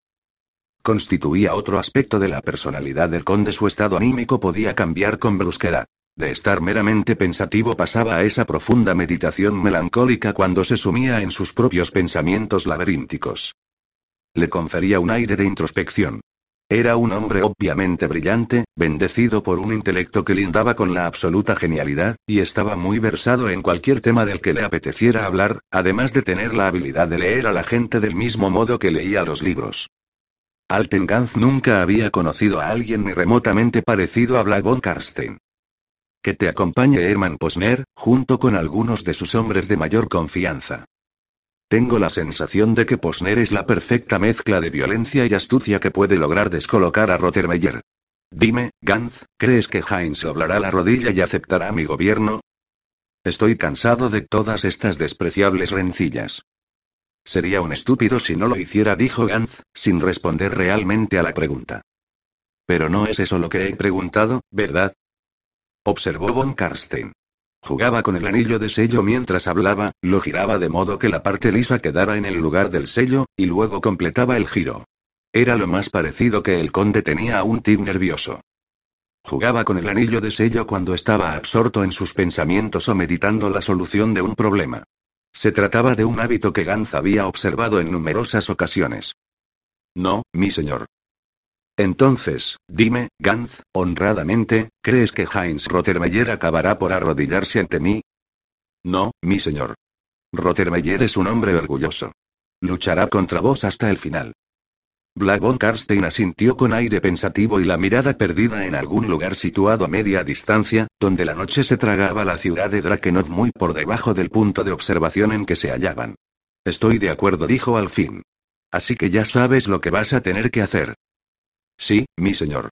Constituía otro aspecto de la personalidad del conde. Su estado anímico podía cambiar con brusquedad. De estar meramente pensativo pasaba a esa profunda meditación melancólica cuando se sumía en sus propios pensamientos laberínticos. Le confería un aire de introspección. Era un hombre obviamente brillante, bendecido por un intelecto que lindaba con la absoluta genialidad, y estaba muy versado en cualquier tema del que le apeteciera hablar, además de tener la habilidad de leer a la gente del mismo modo que leía los libros. Altenganz nunca había conocido a alguien ni remotamente parecido a Black von Karstein. Que te acompañe Hermann Posner, junto con algunos de sus hombres de mayor confianza. Tengo la sensación de que Posner es la perfecta mezcla de violencia y astucia que puede lograr descolocar a Rottermeyer. Dime, Gantz, ¿crees que Heinz doblará la rodilla y aceptará mi gobierno? Estoy cansado de todas estas despreciables rencillas. Sería un estúpido si no lo hiciera, dijo Gantz, sin responder realmente a la pregunta. Pero no es eso lo que he preguntado, ¿verdad? Observó von Karstein. Jugaba con el anillo de sello mientras hablaba, lo giraba de modo que la parte lisa quedara en el lugar del sello, y luego completaba el giro. Era lo más parecido que el conde tenía a un tig nervioso. Jugaba con el anillo de sello cuando estaba absorto en sus pensamientos o meditando la solución de un problema. Se trataba de un hábito que Gantz había observado en numerosas ocasiones. No, mi señor. Entonces, dime, Gantz, honradamente, ¿crees que Heinz Rottermeyer acabará por arrodillarse ante mí? No, mi señor. Rottermeyer es un hombre orgulloso. Luchará contra vos hasta el final. Black von Karstein asintió con aire pensativo y la mirada perdida en algún lugar situado a media distancia, donde la noche se tragaba la ciudad de Drakenov muy por debajo del punto de observación en que se hallaban. Estoy de acuerdo, dijo al fin. Así que ya sabes lo que vas a tener que hacer. Sí, mi señor.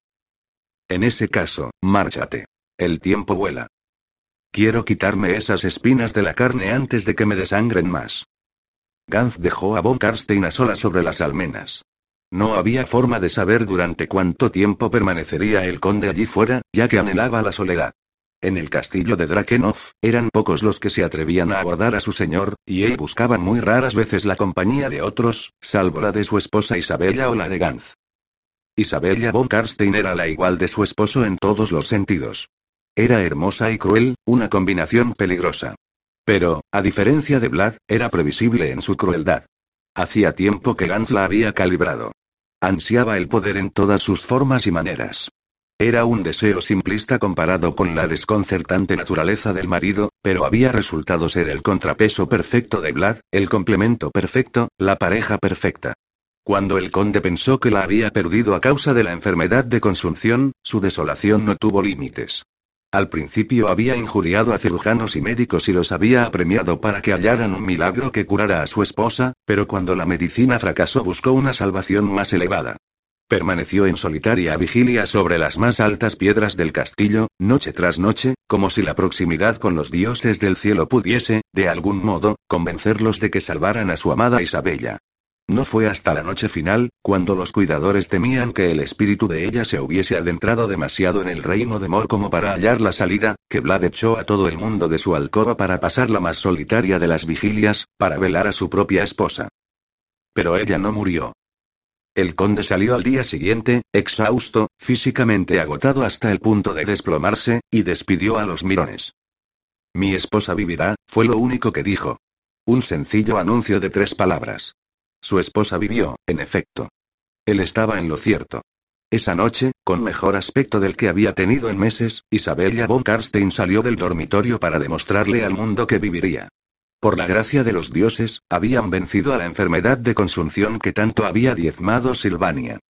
En ese caso, márchate. El tiempo vuela. Quiero quitarme esas espinas de la carne antes de que me desangren más. Gantz dejó a Von Karstein a sola sobre las almenas. No había forma de saber durante cuánto tiempo permanecería el conde allí fuera, ya que anhelaba la soledad. En el castillo de Drakenov, eran pocos los que se atrevían a abordar a su señor, y él buscaba muy raras veces la compañía de otros, salvo la de su esposa Isabella o la de Gantz. Isabella von Karstein era la igual de su esposo en todos los sentidos. Era hermosa y cruel, una combinación peligrosa. Pero, a diferencia de Vlad, era previsible en su crueldad. Hacía tiempo que Gantz la había calibrado. Ansiaba el poder en todas sus formas y maneras. Era un deseo simplista comparado con la desconcertante naturaleza del marido, pero había resultado ser el contrapeso perfecto de Vlad, el complemento perfecto, la pareja perfecta. Cuando el conde pensó que la había perdido a causa de la enfermedad de consunción, su desolación no tuvo límites. Al principio había injuriado a cirujanos y médicos y los había apremiado para que hallaran un milagro que curara a su esposa, pero cuando la medicina fracasó buscó una salvación más elevada. Permaneció en solitaria vigilia sobre las más altas piedras del castillo, noche tras noche, como si la proximidad con los dioses del cielo pudiese, de algún modo, convencerlos de que salvaran a su amada Isabella. No fue hasta la noche final, cuando los cuidadores temían que el espíritu de ella se hubiese adentrado demasiado en el reino de Mor como para hallar la salida, que Vlad echó a todo el mundo de su alcoba para pasar la más solitaria de las vigilias, para velar a su propia esposa. Pero ella no murió. El conde salió al día siguiente, exhausto, físicamente agotado hasta el punto de desplomarse, y despidió a los mirones. Mi esposa vivirá, fue lo único que dijo. Un sencillo anuncio de tres palabras. Su esposa vivió, en efecto. Él estaba en lo cierto. Esa noche, con mejor aspecto del que había tenido en meses, Isabella von Karstein salió del dormitorio para demostrarle al mundo que viviría. Por la gracia de los dioses, habían vencido a la enfermedad de consunción que tanto había diezmado Silvania.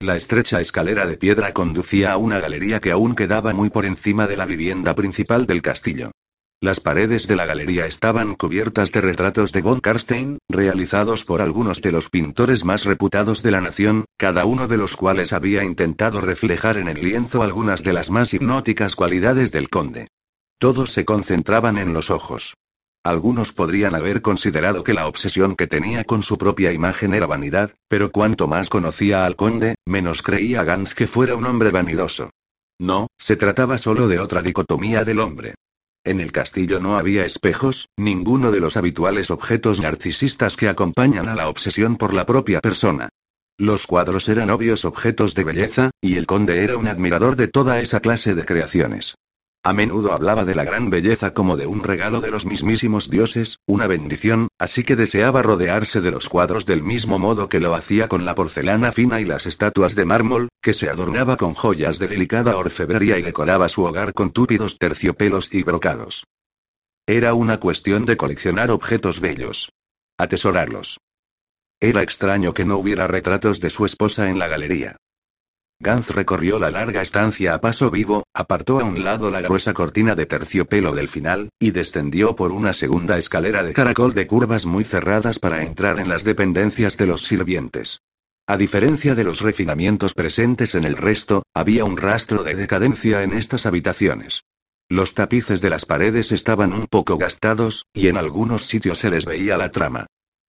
La estrecha escalera de piedra conducía a una galería que aún quedaba muy por encima de la vivienda principal del castillo. Las paredes de la galería estaban cubiertas de retratos de von Karstein, realizados por algunos de los pintores más reputados de la nación, cada uno de los cuales había intentado reflejar en el lienzo algunas de las más hipnóticas cualidades del conde. Todos se concentraban en los ojos. Algunos podrían haber considerado que la obsesión que tenía con su propia imagen era vanidad, pero cuanto más conocía al conde, menos creía Gantz que fuera un hombre vanidoso. No, se trataba solo de otra dicotomía del hombre. En el castillo no había espejos, ninguno de los habituales objetos narcisistas que acompañan a la obsesión por la propia persona. Los cuadros eran obvios objetos de belleza, y el conde era un admirador de toda esa clase de creaciones. A menudo hablaba de la gran belleza como de un regalo de los mismísimos dioses, una bendición, así que deseaba rodearse de los cuadros del mismo modo que lo hacía con la porcelana fina y las estatuas de mármol, que se adornaba con joyas de delicada orfebrería y decoraba su hogar con túpidos terciopelos y brocados. Era una cuestión de coleccionar objetos bellos. Atesorarlos. Era extraño que no hubiera retratos de su esposa en la galería. Gantz recorrió la larga estancia a paso vivo, apartó a un lado la gruesa cortina de terciopelo del final, y descendió por una segunda escalera de caracol de curvas muy cerradas para entrar en las dependencias de los sirvientes. A diferencia de los refinamientos presentes en el resto, había un rastro de decadencia en estas habitaciones. Los tapices de las paredes estaban un poco gastados, y en algunos sitios se les veía la trama.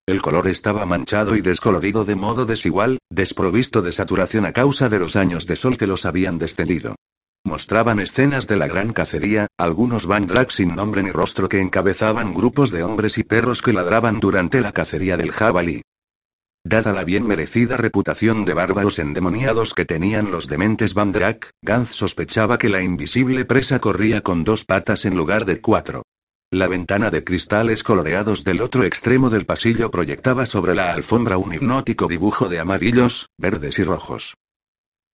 El color estaba manchado y descolorido de modo desigual, desprovisto de saturación a causa de los años de sol que los habían descendido. Mostraban escenas de la gran cacería, algunos bandrak sin nombre ni rostro que encabezaban grupos de hombres y perros que ladraban durante la cacería del jabalí. Dada la bien merecida reputación de bárbaros endemoniados que tenían los dementes Bandrak, Gantz sospechaba que la invisible presa corría con dos patas en lugar de cuatro. La ventana de cristales coloreados del otro extremo del pasillo proyectaba sobre la alfombra un hipnótico dibujo de amarillos, verdes y rojos.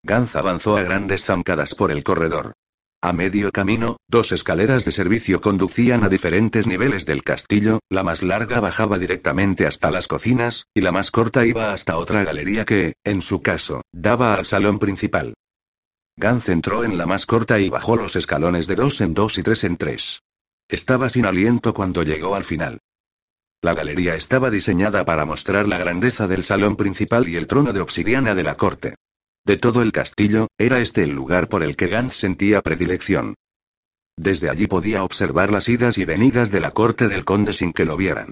Gantz avanzó a grandes zancadas por el corredor. A medio camino, dos escaleras de servicio conducían a diferentes niveles del castillo, la más larga bajaba directamente hasta las cocinas, y la más corta iba hasta otra galería que, en su caso, daba al salón principal. Gantz entró en la más corta y bajó los escalones de dos en dos y tres en tres. Estaba sin aliento cuando llegó al final. La galería estaba diseñada para mostrar la grandeza del salón principal y el trono de obsidiana de la corte. De todo el castillo, era este el lugar por el que Gantz sentía predilección. Desde allí podía observar las idas y venidas de la corte del conde sin que lo vieran.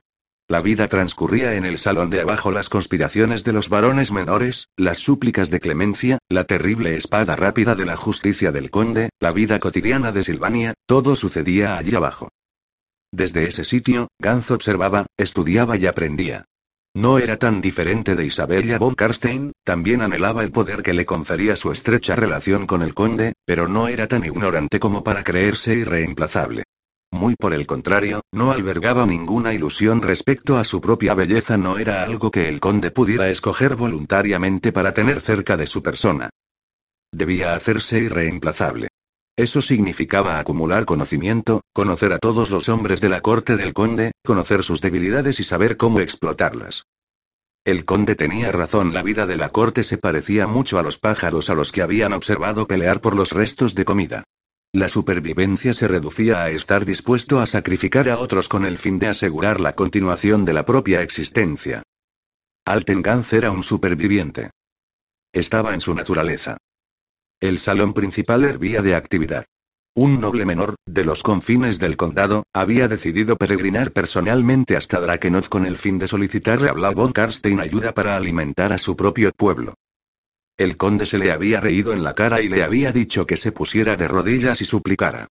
La vida transcurría en el salón de abajo las conspiraciones de los varones menores, las súplicas de clemencia, la terrible espada rápida de la justicia del conde, la vida cotidiana de Silvania, todo sucedía allí abajo. Desde ese sitio, Gantz observaba, estudiaba y aprendía. No era tan diferente de Isabella von Karstein, también anhelaba el poder que le confería su estrecha relación con el conde, pero no era tan ignorante como para creerse irreemplazable. Muy por el contrario, no albergaba ninguna ilusión respecto a su propia belleza, no era algo que el conde pudiera escoger voluntariamente para tener cerca de su persona. Debía hacerse irreemplazable. Eso significaba acumular conocimiento, conocer a todos los hombres de la corte del conde, conocer sus debilidades y saber cómo explotarlas. El conde tenía razón, la vida de la corte se parecía mucho a los pájaros a los que habían observado pelear por los restos de comida. La supervivencia se reducía a estar dispuesto a sacrificar a otros con el fin de asegurar la continuación de la propia existencia. Alten Gans era un superviviente. Estaba en su naturaleza. El salón principal hervía de actividad. Un noble menor, de los confines del condado, había decidido peregrinar personalmente hasta Drakenoth con el fin de solicitarle a Blau von Karstein ayuda para alimentar a su propio pueblo. El conde se le había reído en la cara y le había dicho que se pusiera de rodillas y suplicara.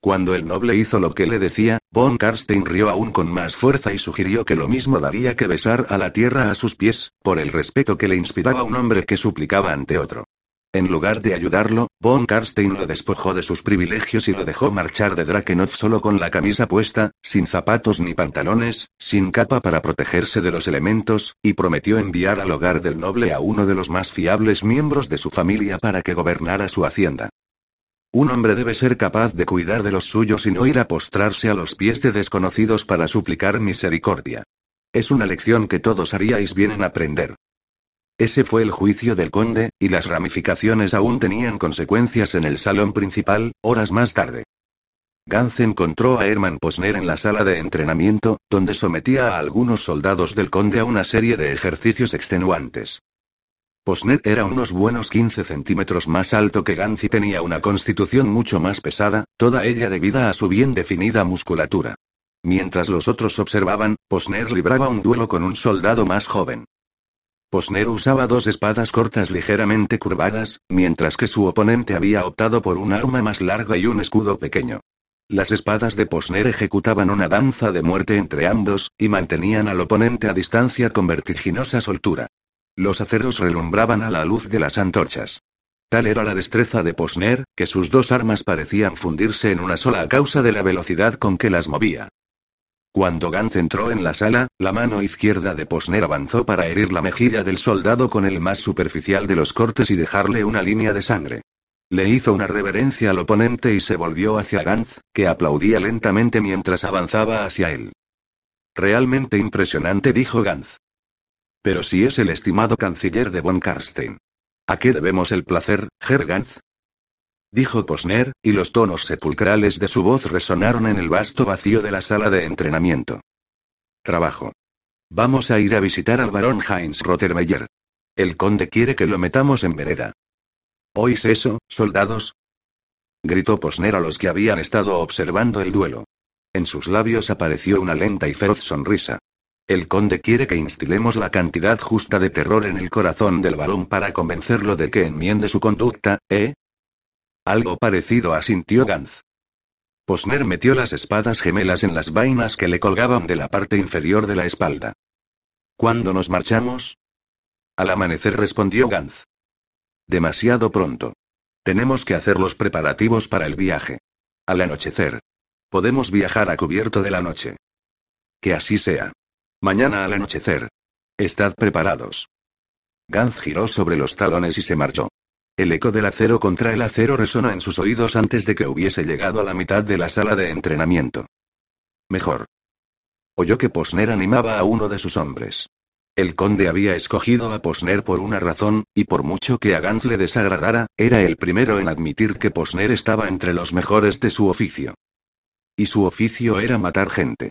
Cuando el noble hizo lo que le decía, von Karstein rió aún con más fuerza y sugirió que lo mismo daría que besar a la tierra a sus pies, por el respeto que le inspiraba un hombre que suplicaba ante otro. En lugar de ayudarlo, Von Karstein lo despojó de sus privilegios y lo dejó marchar de Drakenoth solo con la camisa puesta, sin zapatos ni pantalones, sin capa para protegerse de los elementos, y prometió enviar al hogar del noble a uno de los más fiables miembros de su familia para que gobernara su hacienda. Un hombre debe ser capaz de cuidar de los suyos y no ir a postrarse a los pies de desconocidos para suplicar misericordia. Es una lección que todos haríais bien en aprender. Ese fue el juicio del conde, y las ramificaciones aún tenían consecuencias en el salón principal, horas más tarde. Gantz encontró a Hermann Posner en la sala de entrenamiento, donde sometía a algunos soldados del conde a una serie de ejercicios extenuantes. Posner era unos buenos 15 centímetros más alto que Gantz y tenía una constitución mucho más pesada, toda ella debida a su bien definida musculatura. Mientras los otros observaban, Posner libraba un duelo con un soldado más joven. Posner usaba dos espadas cortas ligeramente curvadas, mientras que su oponente había optado por un arma más larga y un escudo pequeño. Las espadas de Posner ejecutaban una danza de muerte entre ambos, y mantenían al oponente a distancia con vertiginosa soltura. Los aceros relumbraban a la luz de las antorchas. Tal era la destreza de Posner, que sus dos armas parecían fundirse en una sola a causa de la velocidad con que las movía. Cuando Gantz entró en la sala, la mano izquierda de Posner avanzó para herir la mejilla del soldado con el más superficial de los cortes y dejarle una línea de sangre. Le hizo una reverencia al oponente y se volvió hacia Gantz, que aplaudía lentamente mientras avanzaba hacia él. Realmente impresionante, dijo Gantz. Pero si es el estimado canciller de von Karstein. ¿A qué debemos el placer, Herr Gantz? Dijo Posner, y los tonos sepulcrales de su voz resonaron en el vasto vacío de la sala de entrenamiento. Trabajo. Vamos a ir a visitar al barón Heinz Rottermeyer. El conde quiere que lo metamos en vereda. ¿Oís eso, soldados? gritó Posner a los que habían estado observando el duelo. En sus labios apareció una lenta y feroz sonrisa. El conde quiere que instilemos la cantidad justa de terror en el corazón del varón para convencerlo de que enmiende su conducta, ¿eh? Algo parecido asintió Gantz. Posner metió las espadas gemelas en las vainas que le colgaban de la parte inferior de la espalda. ¿Cuándo nos marchamos? Al amanecer respondió Gantz. Demasiado pronto. Tenemos que hacer los preparativos para el viaje. Al anochecer. Podemos viajar a cubierto de la noche. Que así sea. Mañana al anochecer. Estad preparados. Gantz giró sobre los talones y se marchó. El eco del acero contra el acero resonó en sus oídos antes de que hubiese llegado a la mitad de la sala de entrenamiento. Mejor. Oyó que Posner animaba a uno de sus hombres. El conde había escogido a Posner por una razón, y por mucho que a Gantz le desagradara, era el primero en admitir que Posner estaba entre los mejores de su oficio. Y su oficio era matar gente.